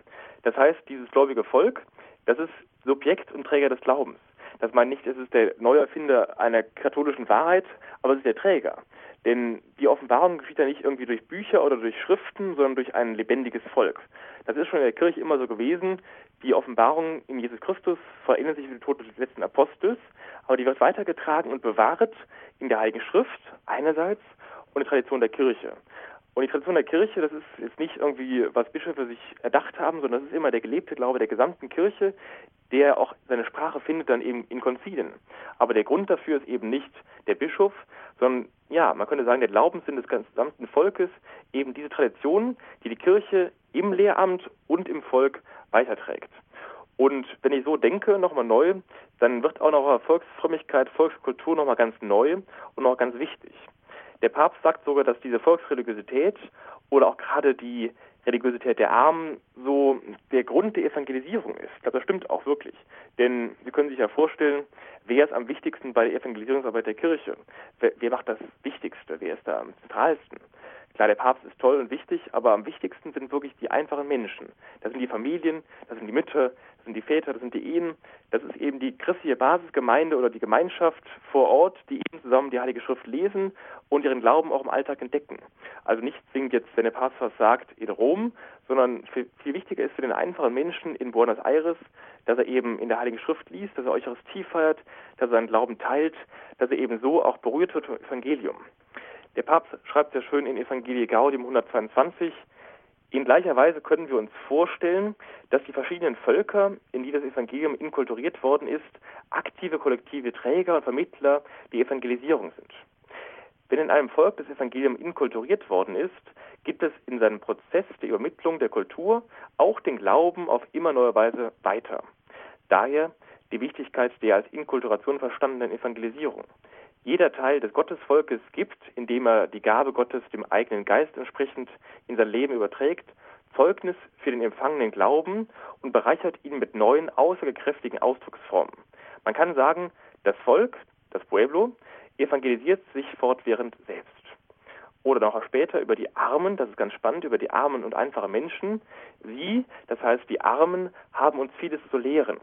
Das heißt, dieses gläubige Volk, das ist Subjekt und Träger des Glaubens. Das meint nicht, es ist der Neuerfinder einer katholischen Wahrheit, aber es ist der Träger. Denn die Offenbarung geschieht ja nicht irgendwie durch Bücher oder durch Schriften, sondern durch ein lebendiges Volk. Das ist schon in der Kirche immer so gewesen. Die Offenbarung in Jesus Christus verändert sich mit dem Tod des letzten Apostels, aber die wird weitergetragen und bewahrt in der Heiligen Schrift einerseits und der Tradition der Kirche. Und die Tradition der Kirche, das ist jetzt nicht irgendwie, was Bischöfe sich erdacht haben, sondern das ist immer der gelebte Glaube der gesamten Kirche, der auch seine Sprache findet dann eben in Konzilien. Aber der Grund dafür ist eben nicht der Bischof, sondern ja, man könnte sagen, der Glaubenssinn des gesamten Volkes, eben diese Tradition, die die Kirche im Lehramt und im Volk weiterträgt. Und wenn ich so denke, nochmal neu, dann wird auch noch Volksfrömmigkeit, Volkskultur nochmal ganz neu und noch ganz wichtig. Der Papst sagt sogar, dass diese Volksreligiosität oder auch gerade die Religiosität der Armen so der Grund der Evangelisierung ist. Ich glaube, das stimmt auch wirklich. Denn Sie können sich ja vorstellen, wer ist am wichtigsten bei der Evangelisierungsarbeit der Kirche? Wer, wer macht das Wichtigste? Wer ist da am zentralsten? Klar, der Papst ist toll und wichtig, aber am wichtigsten sind wirklich die einfachen Menschen. Das sind die Familien, das sind die Mütter, das sind die Väter, das sind die Ehen. Das ist eben die christliche Basisgemeinde oder die Gemeinschaft vor Ort, die eben zusammen die Heilige Schrift lesen und ihren Glauben auch im Alltag entdecken. Also nicht zwingend jetzt, wenn der Papst was sagt, in Rom, sondern viel, wichtiger ist für den einfachen Menschen in Buenos Aires, dass er eben in der Heiligen Schrift liest, dass er Eucharistie feiert, dass er seinen Glauben teilt, dass er eben so auch berührt wird vom Evangelium. Der Papst schreibt sehr schön in Evangelii Gaudium 122, in gleicher Weise können wir uns vorstellen, dass die verschiedenen Völker, in die das Evangelium inkulturiert worden ist, aktive kollektive Träger und Vermittler der Evangelisierung sind. Wenn in einem Volk das Evangelium inkulturiert worden ist, gibt es in seinem Prozess der Übermittlung der Kultur auch den Glauben auf immer neue Weise weiter. Daher die Wichtigkeit der als Inkulturation verstandenen Evangelisierung jeder Teil des Gottesvolkes gibt, indem er die Gabe Gottes dem eigenen Geist entsprechend in sein Leben überträgt, Zeugnis für den empfangenen Glauben und bereichert ihn mit neuen, aussagekräftigen Ausdrucksformen. Man kann sagen, das Volk, das Pueblo, evangelisiert sich fortwährend selbst. Oder noch später über die Armen, das ist ganz spannend, über die armen und einfachen Menschen. Sie, das heißt die Armen, haben uns vieles zu lehren.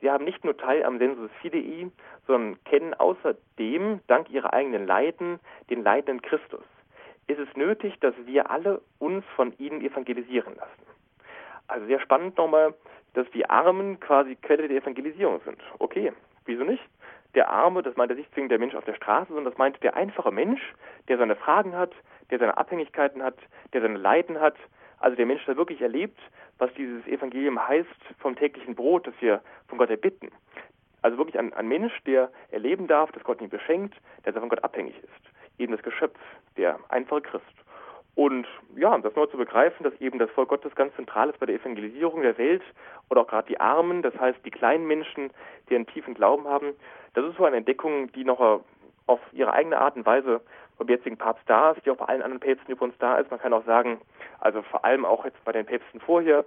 Sie haben nicht nur Teil am Sensus Fidei, sondern kennen außerdem, dank ihrer eigenen Leiden, den leidenden Christus. Ist es nötig, dass wir alle uns von ihnen evangelisieren lassen? Also sehr spannend nochmal, dass die Armen quasi Quelle der Evangelisierung sind. Okay, wieso nicht? Der Arme, das meint er nicht zwingend der Mensch auf der Straße, sondern das meint der einfache Mensch, der seine Fragen hat, der seine Abhängigkeiten hat, der seine Leiden hat, also der Mensch, der wirklich erlebt, was dieses Evangelium heißt vom täglichen Brot, das wir von Gott erbitten. Also wirklich ein, ein Mensch, der erleben darf, dass Gott ihn beschenkt, der von Gott abhängig ist. Eben das Geschöpf, der einfache Christ. Und ja, das nur zu begreifen, dass eben das Volk Gottes ganz zentral ist bei der Evangelisierung der Welt oder auch gerade die Armen, das heißt die kleinen Menschen, die einen tiefen Glauben haben, das ist so eine Entdeckung, die noch auf ihre eigene Art und Weise beim jetzigen Papst da ist, die auch bei allen anderen Päpsten übrigens da ist. Man kann auch sagen, also vor allem auch jetzt bei den Päpsten vorher,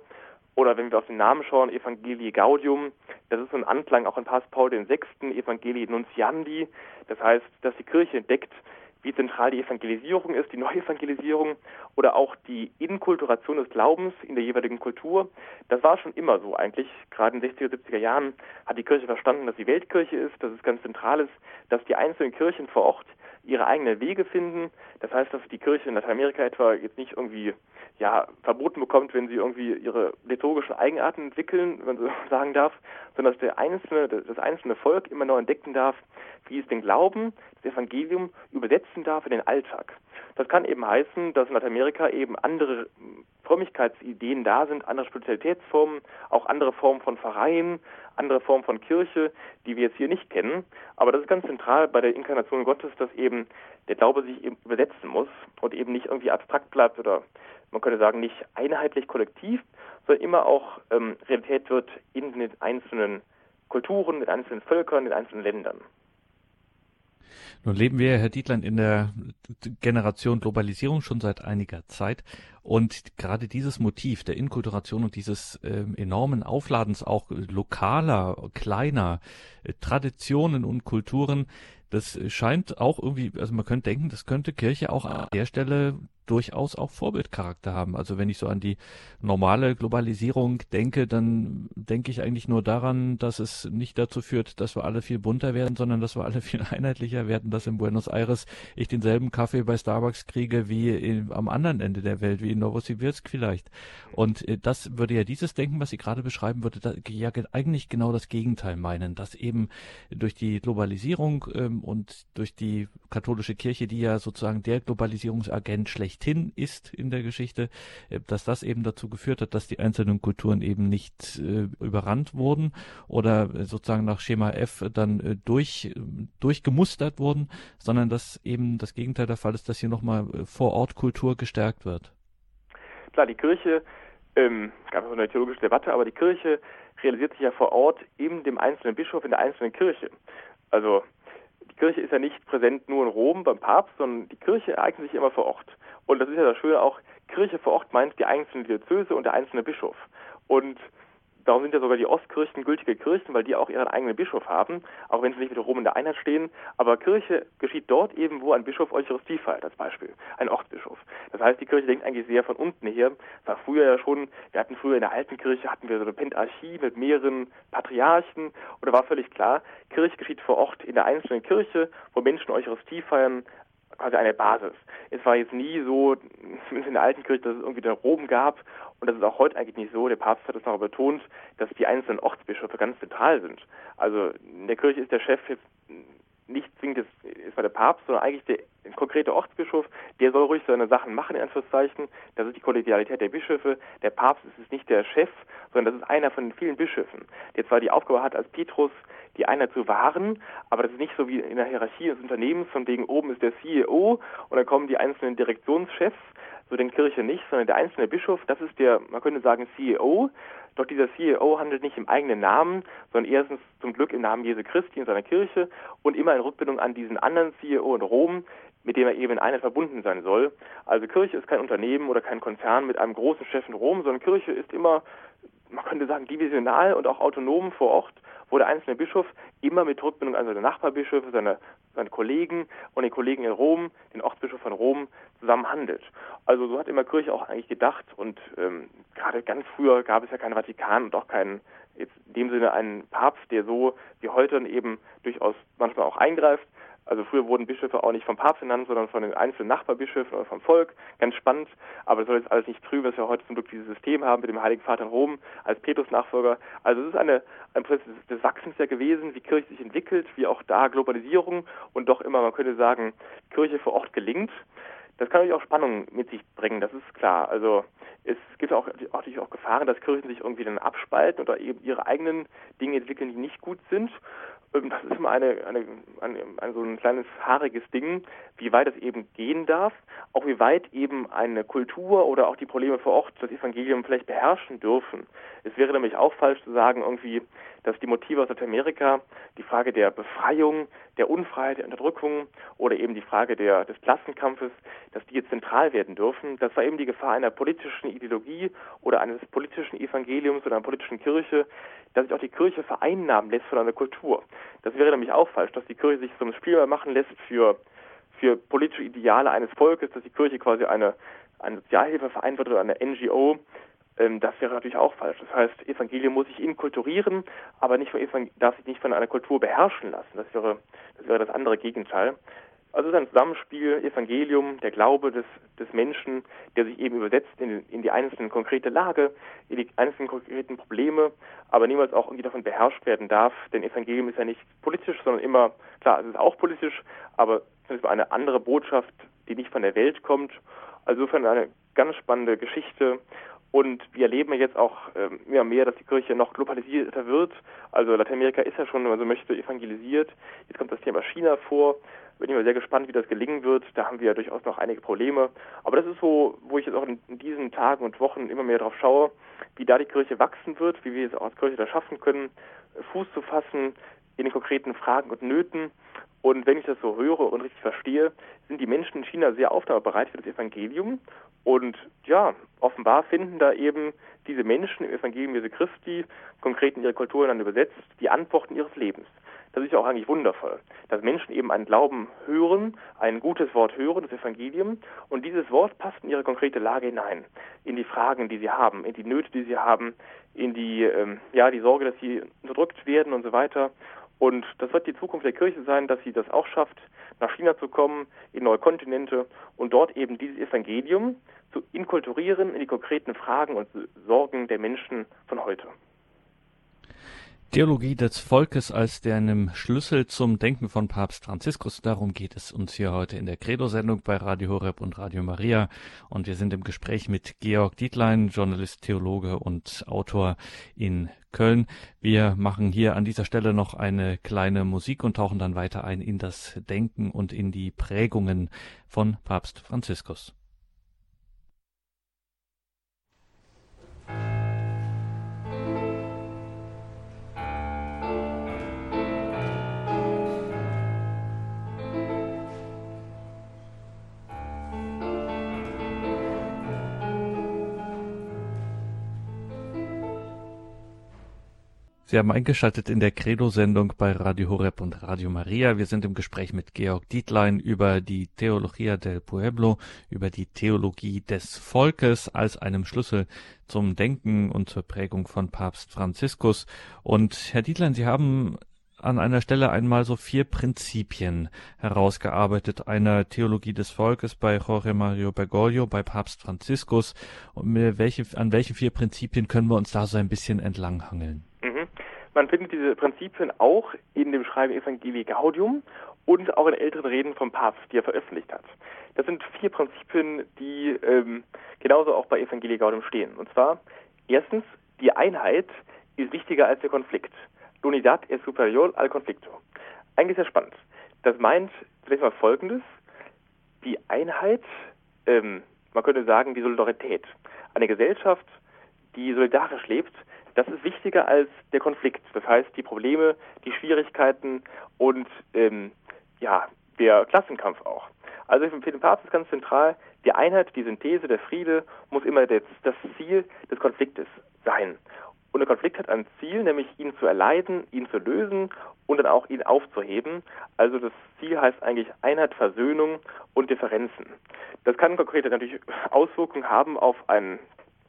oder wenn wir auf den Namen schauen, Evangelii Gaudium, das ist so ein Anklang auch an Papst Paul VI., Evangelii Nuntiandi. Das heißt, dass die Kirche entdeckt, wie zentral die Evangelisierung ist, die Neuevangelisierung oder auch die Inkulturation des Glaubens in der jeweiligen Kultur. Das war schon immer so eigentlich. Gerade in den 60er, 70er Jahren hat die Kirche verstanden, dass sie Weltkirche ist, dass es ganz zentral ist, dass die einzelnen Kirchen vor Ort ihre eigenen Wege finden. Das heißt, dass die Kirche in Lateinamerika etwa jetzt nicht irgendwie ja, verboten bekommt, wenn sie irgendwie ihre liturgischen Eigenarten entwickeln, wenn man so sagen darf, sondern dass der einzelne, das einzelne Volk immer noch entdecken darf, wie es den Glauben, das Evangelium übersetzen darf in den Alltag. Das kann eben heißen, dass in Lateinamerika eben andere Frömmigkeitsideen da sind, andere Spezialitätsformen, auch andere Formen von Vereinen, andere Formen von Kirche, die wir jetzt hier nicht kennen. Aber das ist ganz zentral bei der Inkarnation Gottes, dass eben der Glaube sich eben übersetzen muss und eben nicht irgendwie abstrakt bleibt oder man könnte sagen nicht einheitlich kollektiv, sondern immer auch ähm, Realität wird in den einzelnen Kulturen, in einzelnen Völkern, in einzelnen Ländern. Nun leben wir, Herr Dietlein, in der Generation Globalisierung schon seit einiger Zeit. Und gerade dieses Motiv der Inkulturation und dieses äh, enormen Aufladens auch lokaler, kleiner äh, Traditionen und Kulturen, das scheint auch irgendwie, also man könnte denken, das könnte Kirche auch an der Stelle durchaus auch Vorbildcharakter haben. Also wenn ich so an die normale Globalisierung denke, dann denke ich eigentlich nur daran, dass es nicht dazu führt, dass wir alle viel bunter werden, sondern dass wir alle viel einheitlicher werden, dass in Buenos Aires ich denselben Kaffee bei Starbucks kriege wie in, am anderen Ende der Welt, wie in Novosibirsk vielleicht. Und äh, das würde ja dieses Denken, was Sie gerade beschreiben, würde da, ja eigentlich genau das Gegenteil meinen, dass eben durch die Globalisierung ähm, und durch die katholische Kirche, die ja sozusagen der Globalisierungsagent schlecht schlechthin ist in der Geschichte, äh, dass das eben dazu geführt hat, dass die einzelnen Kulturen eben nicht äh, überrannt wurden oder äh, sozusagen nach Schema F dann äh, durch, durchgemustert wurden, sondern dass eben das Gegenteil der Fall ist, dass hier nochmal äh, vor Ort Kultur gestärkt wird. Klar, die Kirche, ähm, gab es eine theologische Debatte, aber die Kirche realisiert sich ja vor Ort in dem einzelnen Bischof, in der einzelnen Kirche. Also die Kirche ist ja nicht präsent nur in Rom beim Papst, sondern die Kirche ereignet sich immer vor Ort. Und das ist ja das Schöne auch, Kirche vor Ort meint die einzelne Diözese und der einzelne Bischof. Und Darum sind ja sogar die Ostkirchen gültige Kirchen, weil die auch ihren eigenen Bischof haben, auch wenn sie nicht mit Rom in der Einheit stehen. Aber Kirche geschieht dort eben, wo ein Bischof Eucharistie feiert, als Beispiel. Ein Ortsbischof. Das heißt, die Kirche denkt eigentlich sehr von unten her. Das war früher ja schon, wir hatten früher in der alten Kirche, hatten wir so eine Pentarchie mit mehreren Patriarchen. Und da war völlig klar, Kirche geschieht vor Ort in der einzelnen Kirche, wo Menschen Eucharistie feiern, quasi eine Basis. Es war jetzt nie so, zumindest in der alten Kirche, dass es irgendwie den Rom gab und das ist auch heute eigentlich nicht so. Der Papst hat es noch betont, dass die einzelnen Ortsbischöfe ganz zentral sind. Also in der Kirche ist der Chef jetzt nicht zwingend ist war der Papst, sondern eigentlich der konkrete Ortsbischof, der soll ruhig seine Sachen machen, in Anführungszeichen. Das ist die Kollegialität der Bischöfe. Der Papst ist nicht der Chef, sondern das ist einer von den vielen Bischöfen, der zwar die Aufgabe hat, als Petrus die Einheit zu wahren, aber das ist nicht so wie in der Hierarchie des Unternehmens, von wegen oben ist der CEO und dann kommen die einzelnen Direktionschefs, so den Kirche nicht, sondern der einzelne Bischof, das ist der, man könnte sagen, CEO. Doch dieser CEO handelt nicht im eigenen Namen, sondern erstens zum Glück im Namen Jesu Christi in seiner Kirche und immer in Rückbindung an diesen anderen CEO in Rom, mit dem er eben in Einheit verbunden sein soll. Also Kirche ist kein Unternehmen oder kein Konzern mit einem großen Chef in Rom, sondern Kirche ist immer, man könnte sagen, divisional und auch autonom vor Ort wo der einzelne Bischof immer mit Rückbindung an seine Nachbarbischöfe, seine, seine Kollegen und den Kollegen in Rom, den Ortsbischof von Rom, zusammen handelt. Also so hat immer Kirche auch eigentlich gedacht und ähm, gerade ganz früher gab es ja keinen Vatikan und auch keinen, jetzt in dem Sinne einen Papst, der so wie heute eben durchaus manchmal auch eingreift, also früher wurden Bischöfe auch nicht vom Papst ernannt, sondern von den einzelnen Nachbarbischöfen oder vom Volk. Ganz spannend, aber das soll jetzt alles nicht trüben, dass wir heute zum Glück dieses System haben mit dem Heiligen Vater in Rom als Petrus-Nachfolger. Also es ist eine, ein Prozess des Wachsens ja gewesen, wie Kirche sich entwickelt, wie auch da Globalisierung und doch immer, man könnte sagen, Kirche vor Ort gelingt. Das kann natürlich auch Spannungen mit sich bringen, das ist klar. Also es gibt auch natürlich auch Gefahren, dass Kirchen sich irgendwie dann abspalten oder eben ihre eigenen Dinge entwickeln, die nicht gut sind. Das ist immer eine, eine, eine, eine, so ein kleines haariges Ding, wie weit es eben gehen darf, auch wie weit eben eine Kultur oder auch die Probleme vor Ort das Evangelium vielleicht beherrschen dürfen. Es wäre nämlich auch falsch zu sagen, irgendwie, dass die Motive aus Lateinamerika, die Frage der Befreiung, der Unfreiheit, der Unterdrückung oder eben die Frage der, des Klassenkampfes, dass die jetzt zentral werden dürfen. Das war eben die Gefahr einer politischen Ideologie oder eines politischen Evangeliums oder einer politischen Kirche, dass sich auch die Kirche vereinnahmen lässt von einer Kultur. Das wäre nämlich auch falsch, dass die Kirche sich zum Spielball machen lässt für, für politische Ideale eines Volkes, dass die Kirche quasi eine, ein Sozialhilfeverein wird oder eine NGO. Ähm, das wäre natürlich auch falsch. Das heißt, Evangelium muss sich inkulturieren, aber nicht von, darf sich nicht von einer Kultur beherrschen lassen. Das wäre das, wäre das andere Gegenteil. Also es ist ein Zusammenspiel, Evangelium, der Glaube des, des Menschen, der sich eben übersetzt in, in die einzelnen konkrete Lage, in die einzelnen konkreten Probleme, aber niemals auch irgendwie davon beherrscht werden darf, denn Evangelium ist ja nicht politisch, sondern immer, klar, es ist auch politisch, aber eine andere Botschaft, die nicht von der Welt kommt. Also insofern eine ganz spannende Geschichte. Und wir erleben jetzt auch ähm, immer mehr, dass die Kirche noch globalisierter wird. Also Lateinamerika ist ja schon, wenn man so möchte, evangelisiert. Jetzt kommt das Thema China vor. Bin ich mal sehr gespannt, wie das gelingen wird. Da haben wir ja durchaus noch einige Probleme. Aber das ist so, wo ich jetzt auch in, in diesen Tagen und Wochen immer mehr drauf schaue, wie da die Kirche wachsen wird, wie wir es auch als Kirche da schaffen können, Fuß zu fassen in den konkreten Fragen und Nöten. Und wenn ich das so höre und richtig verstehe, sind die Menschen in China sehr aufnahmebereit für das Evangelium. Und ja, offenbar finden da eben diese Menschen im Evangelium Jesu Christi, konkret in ihre Kultur dann übersetzt, die Antworten ihres Lebens. Das ist ja auch eigentlich wundervoll, dass Menschen eben einen Glauben hören, ein gutes Wort hören, das Evangelium, und dieses Wort passt in ihre konkrete Lage hinein, in die Fragen, die sie haben, in die Nöte, die sie haben, in die, ähm, ja, die Sorge, dass sie unterdrückt werden und so weiter. Und das wird die Zukunft der Kirche sein, dass sie das auch schafft, nach China zu kommen, in neue Kontinente und dort eben dieses Evangelium zu inkulturieren in die konkreten Fragen und Sorgen der Menschen von heute. Theologie des Volkes als einem Schlüssel zum Denken von Papst Franziskus. Darum geht es uns hier heute in der Credo-Sendung bei Radio Horeb und Radio Maria. Und wir sind im Gespräch mit Georg Dietlein, Journalist, Theologe und Autor in Köln. Wir machen hier an dieser Stelle noch eine kleine Musik und tauchen dann weiter ein in das Denken und in die Prägungen von Papst Franziskus. Sie haben eingeschaltet in der Credo-Sendung bei Radio Horeb und Radio Maria. Wir sind im Gespräch mit Georg Dietlein über die Theologia del Pueblo, über die Theologie des Volkes als einem Schlüssel zum Denken und zur Prägung von Papst Franziskus. Und Herr Dietlein, Sie haben an einer Stelle einmal so vier Prinzipien herausgearbeitet einer Theologie des Volkes bei Jorge Mario Bergoglio, bei Papst Franziskus. Und welche, an welchen vier Prinzipien können wir uns da so ein bisschen entlanghangeln? Man findet diese Prinzipien auch in dem Schreiben Evangelii Gaudium und auch in älteren Reden vom Papst, die er veröffentlicht hat. Das sind vier Prinzipien, die ähm, genauso auch bei Evangelii Gaudium stehen. Und zwar erstens, die Einheit ist wichtiger als der Konflikt. L'unidad es superior al conflicto. Eigentlich sehr spannend. Das meint zunächst mal Folgendes. Die Einheit, ähm, man könnte sagen, die Solidarität. Eine Gesellschaft, die solidarisch lebt, das ist wichtiger als der Konflikt. Das heißt, die Probleme, die Schwierigkeiten und ähm, ja, der Klassenkampf auch. Also für den Papst ist ganz zentral, die Einheit, die Synthese, der Friede muss immer das, das Ziel des Konfliktes sein. Und der Konflikt hat ein Ziel, nämlich ihn zu erleiden, ihn zu lösen und dann auch ihn aufzuheben. Also das Ziel heißt eigentlich Einheit, Versöhnung und Differenzen. Das kann konkret natürlich Auswirkungen haben auf ein,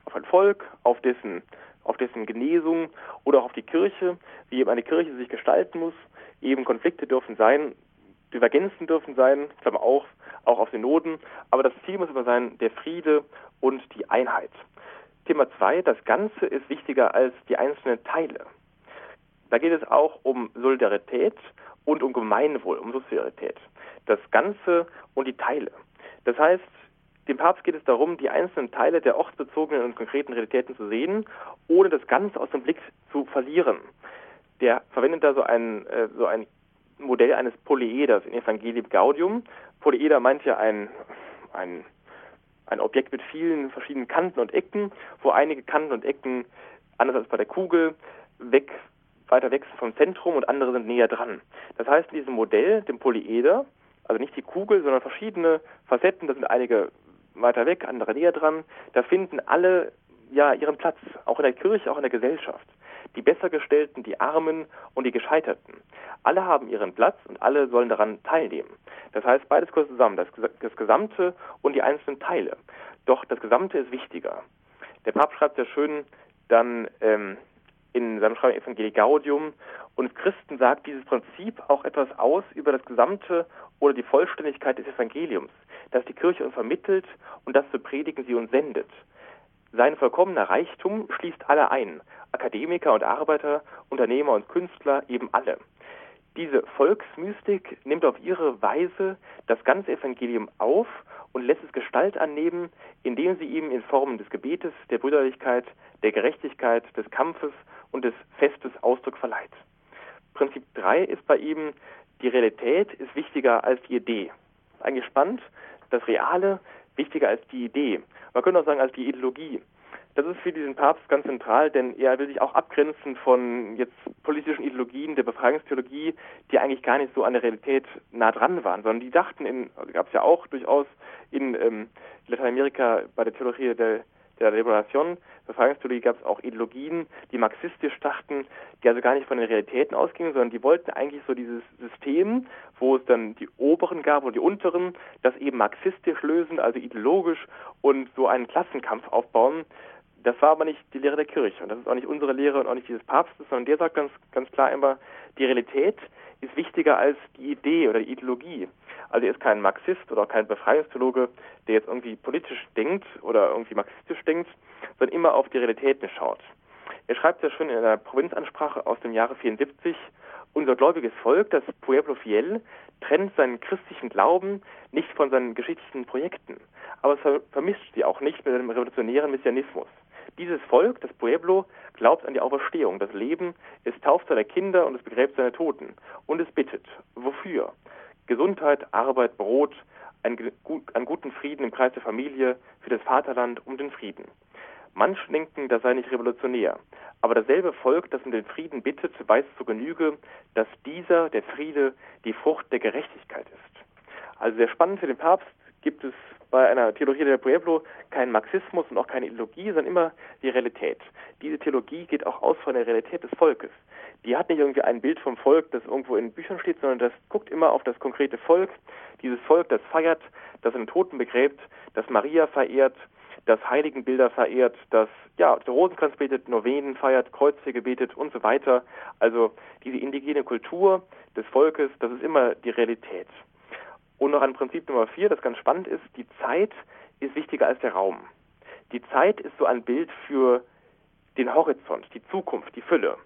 auf ein Volk, auf dessen auf dessen Genesung oder auch auf die Kirche, wie eben eine Kirche sich gestalten muss. Eben Konflikte dürfen sein, Divergenzen dürfen sein, Klammer auch, auch auf Synoden, aber das Ziel muss immer sein, der Friede und die Einheit. Thema zwei: das Ganze ist wichtiger als die einzelnen Teile. Da geht es auch um Solidarität und um Gemeinwohl, um Subsidiarität. Das Ganze und die Teile. Das heißt, dem Papst geht es darum, die einzelnen Teile der ortsbezogenen und konkreten Realitäten zu sehen, ohne das Ganze aus dem Blick zu verlieren. Der verwendet da so ein, äh, so ein Modell eines Polyeders in Evangelium Gaudium. Polyeder meint ja ein, ein, ein Objekt mit vielen verschiedenen Kanten und Ecken, wo einige Kanten und Ecken, anders als bei der Kugel, weg, weiter weg vom Zentrum und andere sind näher dran. Das heißt, in diesem Modell, dem Polyeder, also nicht die Kugel, sondern verschiedene Facetten, da sind einige weiter weg, andere näher dran. Da finden alle ja ihren Platz, auch in der Kirche, auch in der Gesellschaft. Die Bessergestellten, die Armen und die Gescheiterten. Alle haben ihren Platz und alle sollen daran teilnehmen. Das heißt, beides gehört zusammen, das, das Gesamte und die einzelnen Teile. Doch das Gesamte ist wichtiger. Der Papst schreibt sehr schön dann ähm, in seinem Schreiben Evangelii Gaudium, und Christen sagt dieses Prinzip auch etwas aus über das Gesamte oder die Vollständigkeit des Evangeliums das die Kirche uns vermittelt und das zu predigen sie uns sendet. Sein vollkommener Reichtum schließt alle ein, Akademiker und Arbeiter, Unternehmer und Künstler, eben alle. Diese Volksmystik nimmt auf ihre Weise das ganze Evangelium auf und lässt es Gestalt annehmen, indem sie ihm in Form des Gebetes, der Brüderlichkeit, der Gerechtigkeit, des Kampfes und des Festes Ausdruck verleiht. Prinzip 3 ist bei ihm, die Realität ist wichtiger als die Idee. Eigentlich spannend, das Reale wichtiger als die Idee. Man könnte auch sagen als die Ideologie. Das ist für diesen Papst ganz zentral, denn er will sich auch abgrenzen von jetzt politischen Ideologien der Befreiungstheologie, die eigentlich gar nicht so an der Realität nah dran waren, sondern die dachten, gab es ja auch durchaus in ähm, Lateinamerika bei der Theologie der, der Liberation, Befreiungstheologie gab es auch Ideologien, die marxistisch dachten, die also gar nicht von den Realitäten ausgingen, sondern die wollten eigentlich so dieses System, wo es dann die Oberen gab und die Unteren, das eben marxistisch lösen, also ideologisch und so einen Klassenkampf aufbauen. Das war aber nicht die Lehre der Kirche und das ist auch nicht unsere Lehre und auch nicht dieses Papstes, sondern der sagt ganz, ganz klar immer, die Realität ist wichtiger als die Idee oder die Ideologie. Also er ist kein Marxist oder kein Befreiungstheologe, der jetzt irgendwie politisch denkt oder irgendwie marxistisch denkt, sondern immer auf die Realitäten schaut. Er schreibt ja schon in einer Provinzansprache aus dem Jahre 74, unser gläubiges Volk, das Pueblo Fiel, trennt seinen christlichen Glauben nicht von seinen geschichtlichen Projekten, aber es vermischt sie auch nicht mit einem revolutionären Messianismus. Dieses Volk, das Pueblo, glaubt an die Auferstehung, das Leben, es tauft seine Kinder und es begräbt seine Toten. Und es bittet. Wofür? Gesundheit, Arbeit, Brot, einen, guten Frieden im Kreis der Familie, für das Vaterland, um den Frieden. Manche denken, das sei nicht revolutionär. Aber dasselbe Volk, das um den Frieden bittet, weiß zu Genüge, dass dieser, der Friede, die Frucht der Gerechtigkeit ist. Also sehr spannend für den Papst gibt es bei einer Theologie del Pueblo kein Marxismus und auch keine Ideologie, sondern immer die Realität. Diese Theologie geht auch aus von der Realität des Volkes. Die hat nicht irgendwie ein Bild vom Volk, das irgendwo in Büchern steht, sondern das guckt immer auf das konkrete Volk. Dieses Volk, das feiert, das einen Toten begräbt, das Maria verehrt, das Heiligenbilder verehrt, das ja, Rosenkranz betet, Novenen feiert, Kreuze betet und so weiter. Also diese indigene Kultur des Volkes, das ist immer die Realität. Und noch ein Prinzip Nummer vier, das ganz spannend ist, die Zeit ist wichtiger als der Raum. Die Zeit ist so ein Bild für den Horizont, die Zukunft, die Fülle.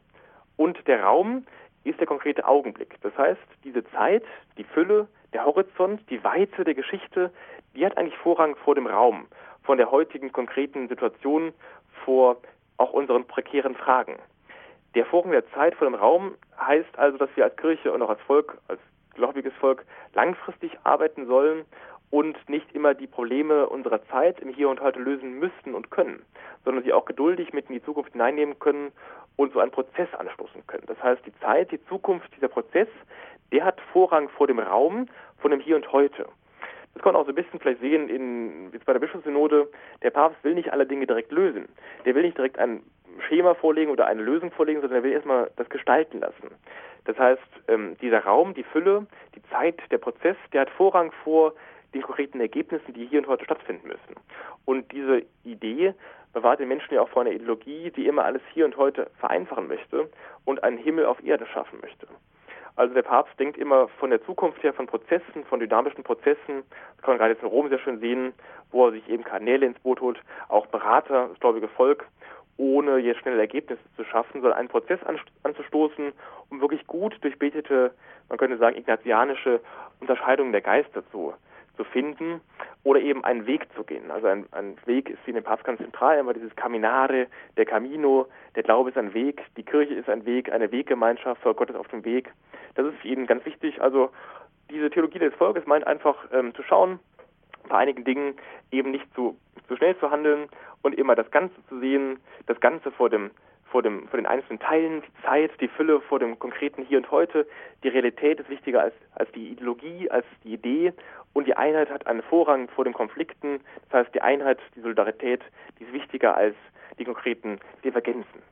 Und der Raum ist der konkrete Augenblick. Das heißt, diese Zeit, die Fülle, der Horizont, die Weite der Geschichte, die hat eigentlich Vorrang vor dem Raum, von der heutigen konkreten Situation, vor auch unseren prekären Fragen. Der Vorrang der Zeit vor dem Raum heißt also, dass wir als Kirche und auch als Volk, als gläubiges Volk langfristig arbeiten sollen und nicht immer die Probleme unserer Zeit im Hier und Heute lösen müssten und können, sondern sie auch geduldig mit in die Zukunft hineinnehmen können und so einen Prozess anstoßen können. Das heißt, die Zeit, die Zukunft, dieser Prozess, der hat Vorrang vor dem Raum, vor dem Hier und Heute. Das kann man auch so ein bisschen vielleicht sehen in, jetzt bei der Bischofssynode. Der Papst will nicht alle Dinge direkt lösen. Der will nicht direkt ein Schema vorlegen oder eine Lösung vorlegen, sondern er will erstmal das gestalten lassen. Das heißt, ähm, dieser Raum, die Fülle, die Zeit, der Prozess, der hat Vorrang vor den konkreten Ergebnissen, die hier und heute stattfinden müssen. Und diese Idee bewahrt den Menschen ja auch vor einer Ideologie, die immer alles hier und heute vereinfachen möchte und einen Himmel auf Erde schaffen möchte. Also der Papst denkt immer von der Zukunft her, von Prozessen, von dynamischen Prozessen. Das kann man gerade jetzt in Rom sehr schön sehen, wo er sich eben Kanäle ins Boot holt, auch Berater, das gläubige Volk ohne jetzt schnelle Ergebnisse zu schaffen, sondern einen Prozess anzustoßen, um wirklich gut durchbetete, man könnte sagen, ignatianische Unterscheidungen der Geister zu, zu finden oder eben einen Weg zu gehen. Also ein, ein Weg ist in dem Papst ganz zentral, immer dieses Caminare, der Camino, der Glaube ist ein Weg, die Kirche ist ein Weg, eine Weggemeinschaft vor Gottes auf dem Weg. Das ist für ihn ganz wichtig. Also diese Theologie des Volkes meint einfach ähm, zu schauen, bei einigen Dingen eben nicht zu, zu schnell zu handeln und immer das Ganze zu sehen, das Ganze vor dem vor, dem, vor den einzelnen Teilen, die Zeit, die Fülle vor dem konkreten Hier und Heute. Die Realität ist wichtiger als, als die Ideologie, als die Idee. Und die Einheit hat einen Vorrang vor den Konflikten. Das heißt, die Einheit, die Solidarität, die ist wichtiger als die konkreten Divergenzen.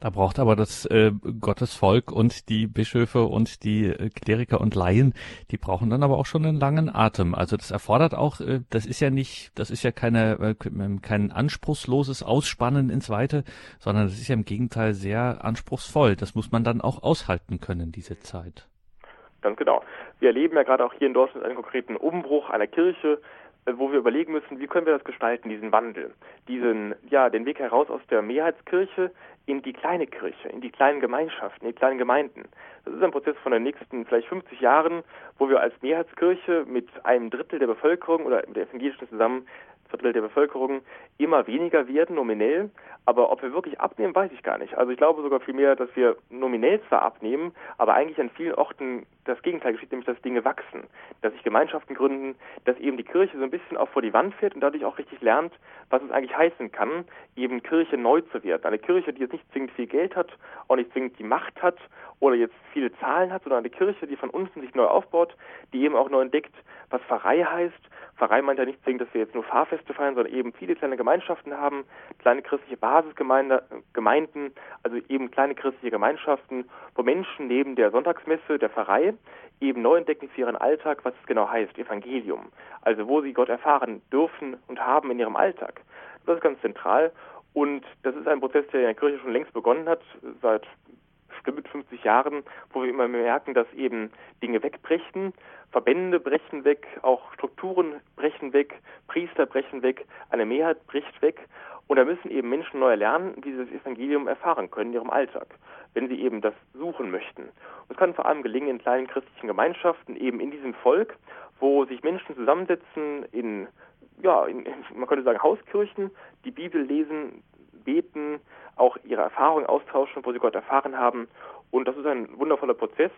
Da braucht aber das äh, Gottesvolk und die Bischöfe und die äh, Kleriker und Laien, die brauchen dann aber auch schon einen langen Atem. Also das erfordert auch, äh, das ist ja nicht, das ist ja keine, äh, kein anspruchsloses Ausspannen ins Weite, sondern das ist ja im Gegenteil sehr anspruchsvoll. Das muss man dann auch aushalten können, diese Zeit. Ganz genau. Wir erleben ja gerade auch hier in Deutschland einen konkreten Umbruch einer Kirche, äh, wo wir überlegen müssen, wie können wir das gestalten, diesen Wandel, diesen, ja, den Weg heraus aus der Mehrheitskirche in die kleine Kirche, in die kleinen Gemeinschaften, in die kleinen Gemeinden. Das ist ein Prozess von den nächsten vielleicht 50 Jahren, wo wir als Mehrheitskirche mit einem Drittel der Bevölkerung oder mit der evangelischen zusammen Viertel der Bevölkerung immer weniger werden, nominell. Aber ob wir wirklich abnehmen, weiß ich gar nicht. Also ich glaube sogar vielmehr, dass wir nominell zwar abnehmen, aber eigentlich an vielen Orten das Gegenteil geschieht, nämlich dass Dinge wachsen, dass sich Gemeinschaften gründen, dass eben die Kirche so ein bisschen auch vor die Wand fährt und dadurch auch richtig lernt, was es eigentlich heißen kann, eben Kirche neu zu werden. Eine Kirche, die jetzt nicht zwingend viel Geld hat, auch nicht zwingend die Macht hat oder jetzt viele Zahlen hat, sondern eine Kirche, die von unten sich neu aufbaut, die eben auch neu entdeckt, was Pfarrei heißt, Pfarrei meint ja nicht zwingend, dass wir jetzt nur Fahrfeste feiern, sondern eben viele kleine Gemeinschaften haben, kleine christliche Basisgemeinden, also eben kleine christliche Gemeinschaften, wo Menschen neben der Sonntagsmesse, der Pfarrei, eben neu entdecken für ihren Alltag, was es genau heißt, Evangelium. Also wo sie Gott erfahren dürfen und haben in ihrem Alltag. Das ist ganz zentral. Und das ist ein Prozess, der in der Kirche schon längst begonnen hat, seit bestimmt 50 Jahren, wo wir immer merken, dass eben Dinge wegbrechen, Verbände brechen weg, auch Strukturen brechen weg, Priester brechen weg, eine Mehrheit bricht weg. Und da müssen eben Menschen neu lernen, wie sie das Evangelium erfahren können in ihrem Alltag, wenn sie eben das suchen möchten. Und es kann vor allem gelingen in kleinen christlichen Gemeinschaften, eben in diesem Volk, wo sich Menschen zusammensetzen in, ja, in, man könnte sagen Hauskirchen, die Bibel lesen, beten, auch ihre Erfahrungen austauschen, wo sie Gott erfahren haben. Und das ist ein wundervoller Prozess.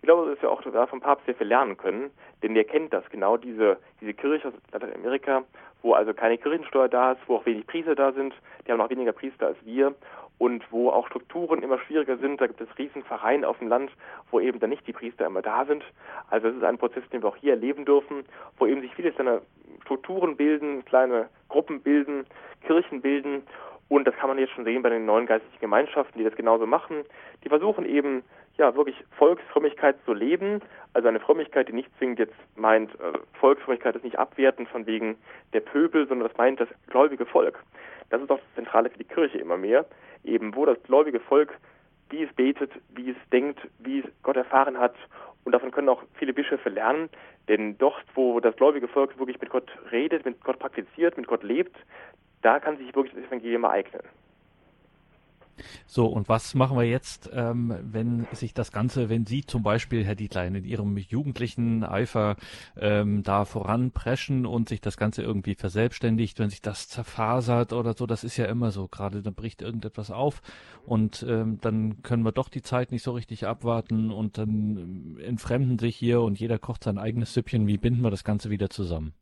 Ich glaube, dass wir auch da vom Papst sehr viel lernen können, denn der kennt das genau, diese, diese Kirche aus Lateinamerika, wo also keine Kirchensteuer da ist, wo auch wenig Priester da sind, die haben noch weniger Priester als wir und wo auch Strukturen immer schwieriger sind. Da gibt es riesen Vereine auf dem Land, wo eben dann nicht die Priester immer da sind. Also es ist ein Prozess, den wir auch hier erleben dürfen, wo eben sich viele kleine Strukturen bilden, kleine Gruppen bilden, Kirchen bilden und das kann man jetzt schon sehen bei den neuen geistlichen Gemeinschaften, die das genauso machen. Die versuchen eben, ja, wirklich Volksfrömmigkeit zu leben. Also eine Frömmigkeit, die nicht zwingend jetzt meint, äh, Volksfrömmigkeit ist nicht abwertend von wegen der Pöbel, sondern das meint das gläubige Volk. Das ist auch das Zentrale für die Kirche immer mehr. Eben, wo das gläubige Volk, wie es betet, wie es denkt, wie es Gott erfahren hat. Und davon können auch viele Bischöfe lernen. Denn dort, wo das gläubige Volk wirklich mit Gott redet, mit Gott praktiziert, mit Gott lebt, da kann sich wirklich das Evangelium ereignen. So, und was machen wir jetzt, ähm, wenn sich das Ganze, wenn Sie zum Beispiel, Herr Dietlein, in Ihrem jugendlichen Eifer ähm, da voranpreschen und sich das Ganze irgendwie verselbstständigt, wenn sich das zerfasert oder so, das ist ja immer so, gerade dann bricht irgendetwas auf und ähm, dann können wir doch die Zeit nicht so richtig abwarten und dann entfremden sich hier und jeder kocht sein eigenes Süppchen. Wie binden wir das Ganze wieder zusammen?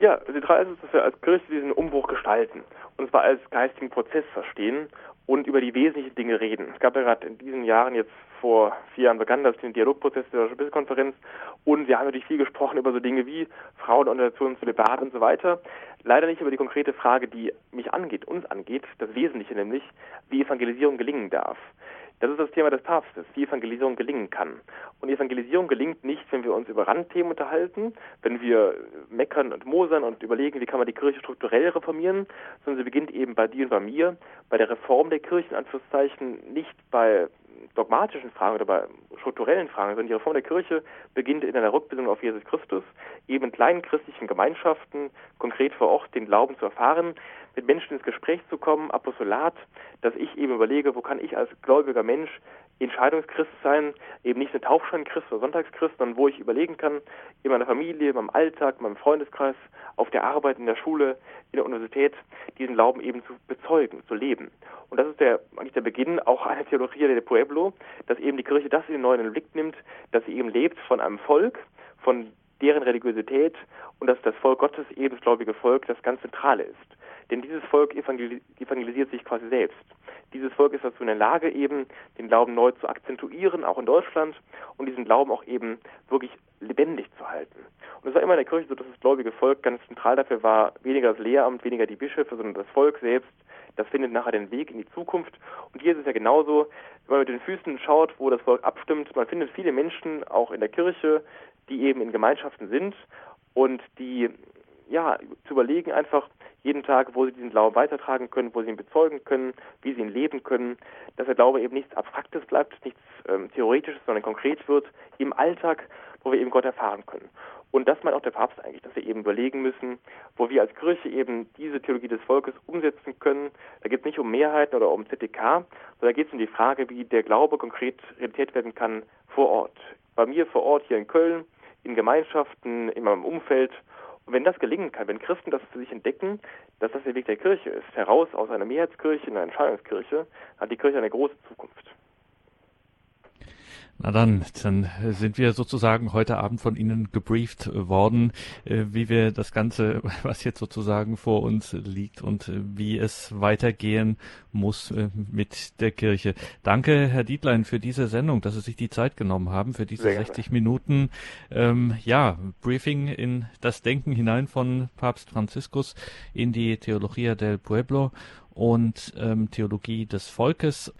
Ja, zentral ist es, dass wir als Kirche diesen Umbruch gestalten und zwar als geistigen Prozess verstehen und über die wesentlichen Dinge reden. Es gab ja gerade in diesen Jahren jetzt vor vier Jahren begann das den Dialogprozess der Deutschen Biskonferenz und wir haben natürlich viel gesprochen über so Dinge wie Frauenorganisationen, Zölibat und so weiter. Leider nicht über die konkrete Frage, die mich angeht, uns angeht, das Wesentliche nämlich, wie Evangelisierung gelingen darf. Das ist das Thema des Papstes, wie Evangelisierung gelingen kann. Und Evangelisierung gelingt nicht, wenn wir uns über Randthemen unterhalten, wenn wir meckern und mosern und überlegen, wie kann man die Kirche strukturell reformieren, sondern sie beginnt eben bei dir und bei mir, bei der Reform der Kirche, in Anführungszeichen, nicht bei dogmatischen Fragen oder bei strukturellen Fragen, sondern die Reform der Kirche beginnt in einer Rückbildung auf Jesus Christus, eben in kleinen christlichen Gemeinschaften, konkret vor Ort den Glauben zu erfahren, mit Menschen ins Gespräch zu kommen, Apostolat, dass ich eben überlege, wo kann ich als gläubiger Mensch Entscheidungschrist sein, eben nicht ein Taufscheinchrist oder Sonntagschrist, sondern wo ich überlegen kann, in meiner Familie, in meinem Alltag, in meinem Freundeskreis, auf der Arbeit, in der Schule, in der Universität, diesen Glauben eben zu bezeugen, zu leben. Und das ist der, eigentlich der Beginn auch einer Theologie der Pueblo, dass eben die Kirche das in den neuen Blick nimmt, dass sie eben lebt von einem Volk, von deren Religiosität und dass das Volk Gottes eben das gläubige Volk das ganz Zentrale ist. Denn dieses Volk evangelisiert sich quasi selbst. Dieses Volk ist dazu in der Lage, eben den Glauben neu zu akzentuieren, auch in Deutschland, und diesen Glauben auch eben wirklich lebendig zu halten. Und es war immer in der Kirche so, dass das gläubige Volk ganz zentral dafür war, weniger das Lehramt, weniger die Bischöfe, sondern das Volk selbst, das findet nachher den Weg in die Zukunft. Und hier ist es ja genauso, wenn man mit den Füßen schaut, wo das Volk abstimmt, man findet viele Menschen auch in der Kirche, die eben in Gemeinschaften sind und die ja, zu überlegen einfach jeden Tag, wo sie diesen Glauben weitertragen können, wo sie ihn bezeugen können, wie sie ihn leben können, dass der Glaube eben nichts Abstraktes bleibt, nichts ähm, Theoretisches, sondern konkret wird im Alltag, wo wir eben Gott erfahren können. Und das meint auch der Papst eigentlich, dass wir eben überlegen müssen, wo wir als Kirche eben diese Theologie des Volkes umsetzen können. Da geht es nicht um Mehrheiten oder um ZDK, sondern da geht es um die Frage, wie der Glaube konkret Realität werden kann vor Ort. Bei mir vor Ort hier in Köln, in Gemeinschaften, in meinem Umfeld. Und wenn das gelingen kann, wenn Christen das für sich entdecken, dass das der Weg der Kirche ist, heraus aus einer Mehrheitskirche in eine Entscheidungskirche, hat die Kirche eine große Zukunft. Na dann, dann sind wir sozusagen heute Abend von Ihnen gebrieft worden, äh, wie wir das Ganze, was jetzt sozusagen vor uns liegt und äh, wie es weitergehen muss äh, mit der Kirche. Danke, Herr Dietlein, für diese Sendung, dass Sie sich die Zeit genommen haben, für diese 60 Minuten, ähm, ja, Briefing in das Denken hinein von Papst Franziskus in die Theologia del Pueblo und ähm, Theologie des Volkes.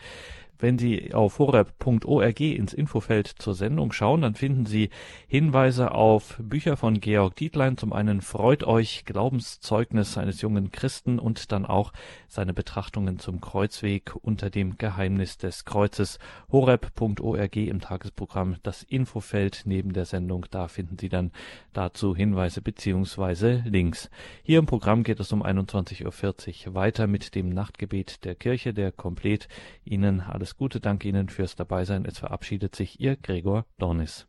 Wenn Sie auf horeb.org ins Infofeld zur Sendung schauen, dann finden Sie Hinweise auf Bücher von Georg Dietlein. Zum einen Freut euch, Glaubenszeugnis eines jungen Christen und dann auch seine Betrachtungen zum Kreuzweg unter dem Geheimnis des Kreuzes. horeb.org im Tagesprogramm das Infofeld neben der Sendung. Da finden Sie dann dazu Hinweise beziehungsweise Links. Hier im Programm geht es um 21.40 Uhr weiter mit dem Nachtgebet der Kirche, der komplett Ihnen alles alles Gute, danke Ihnen fürs Dabeisein. Es verabschiedet sich Ihr Gregor Dornis.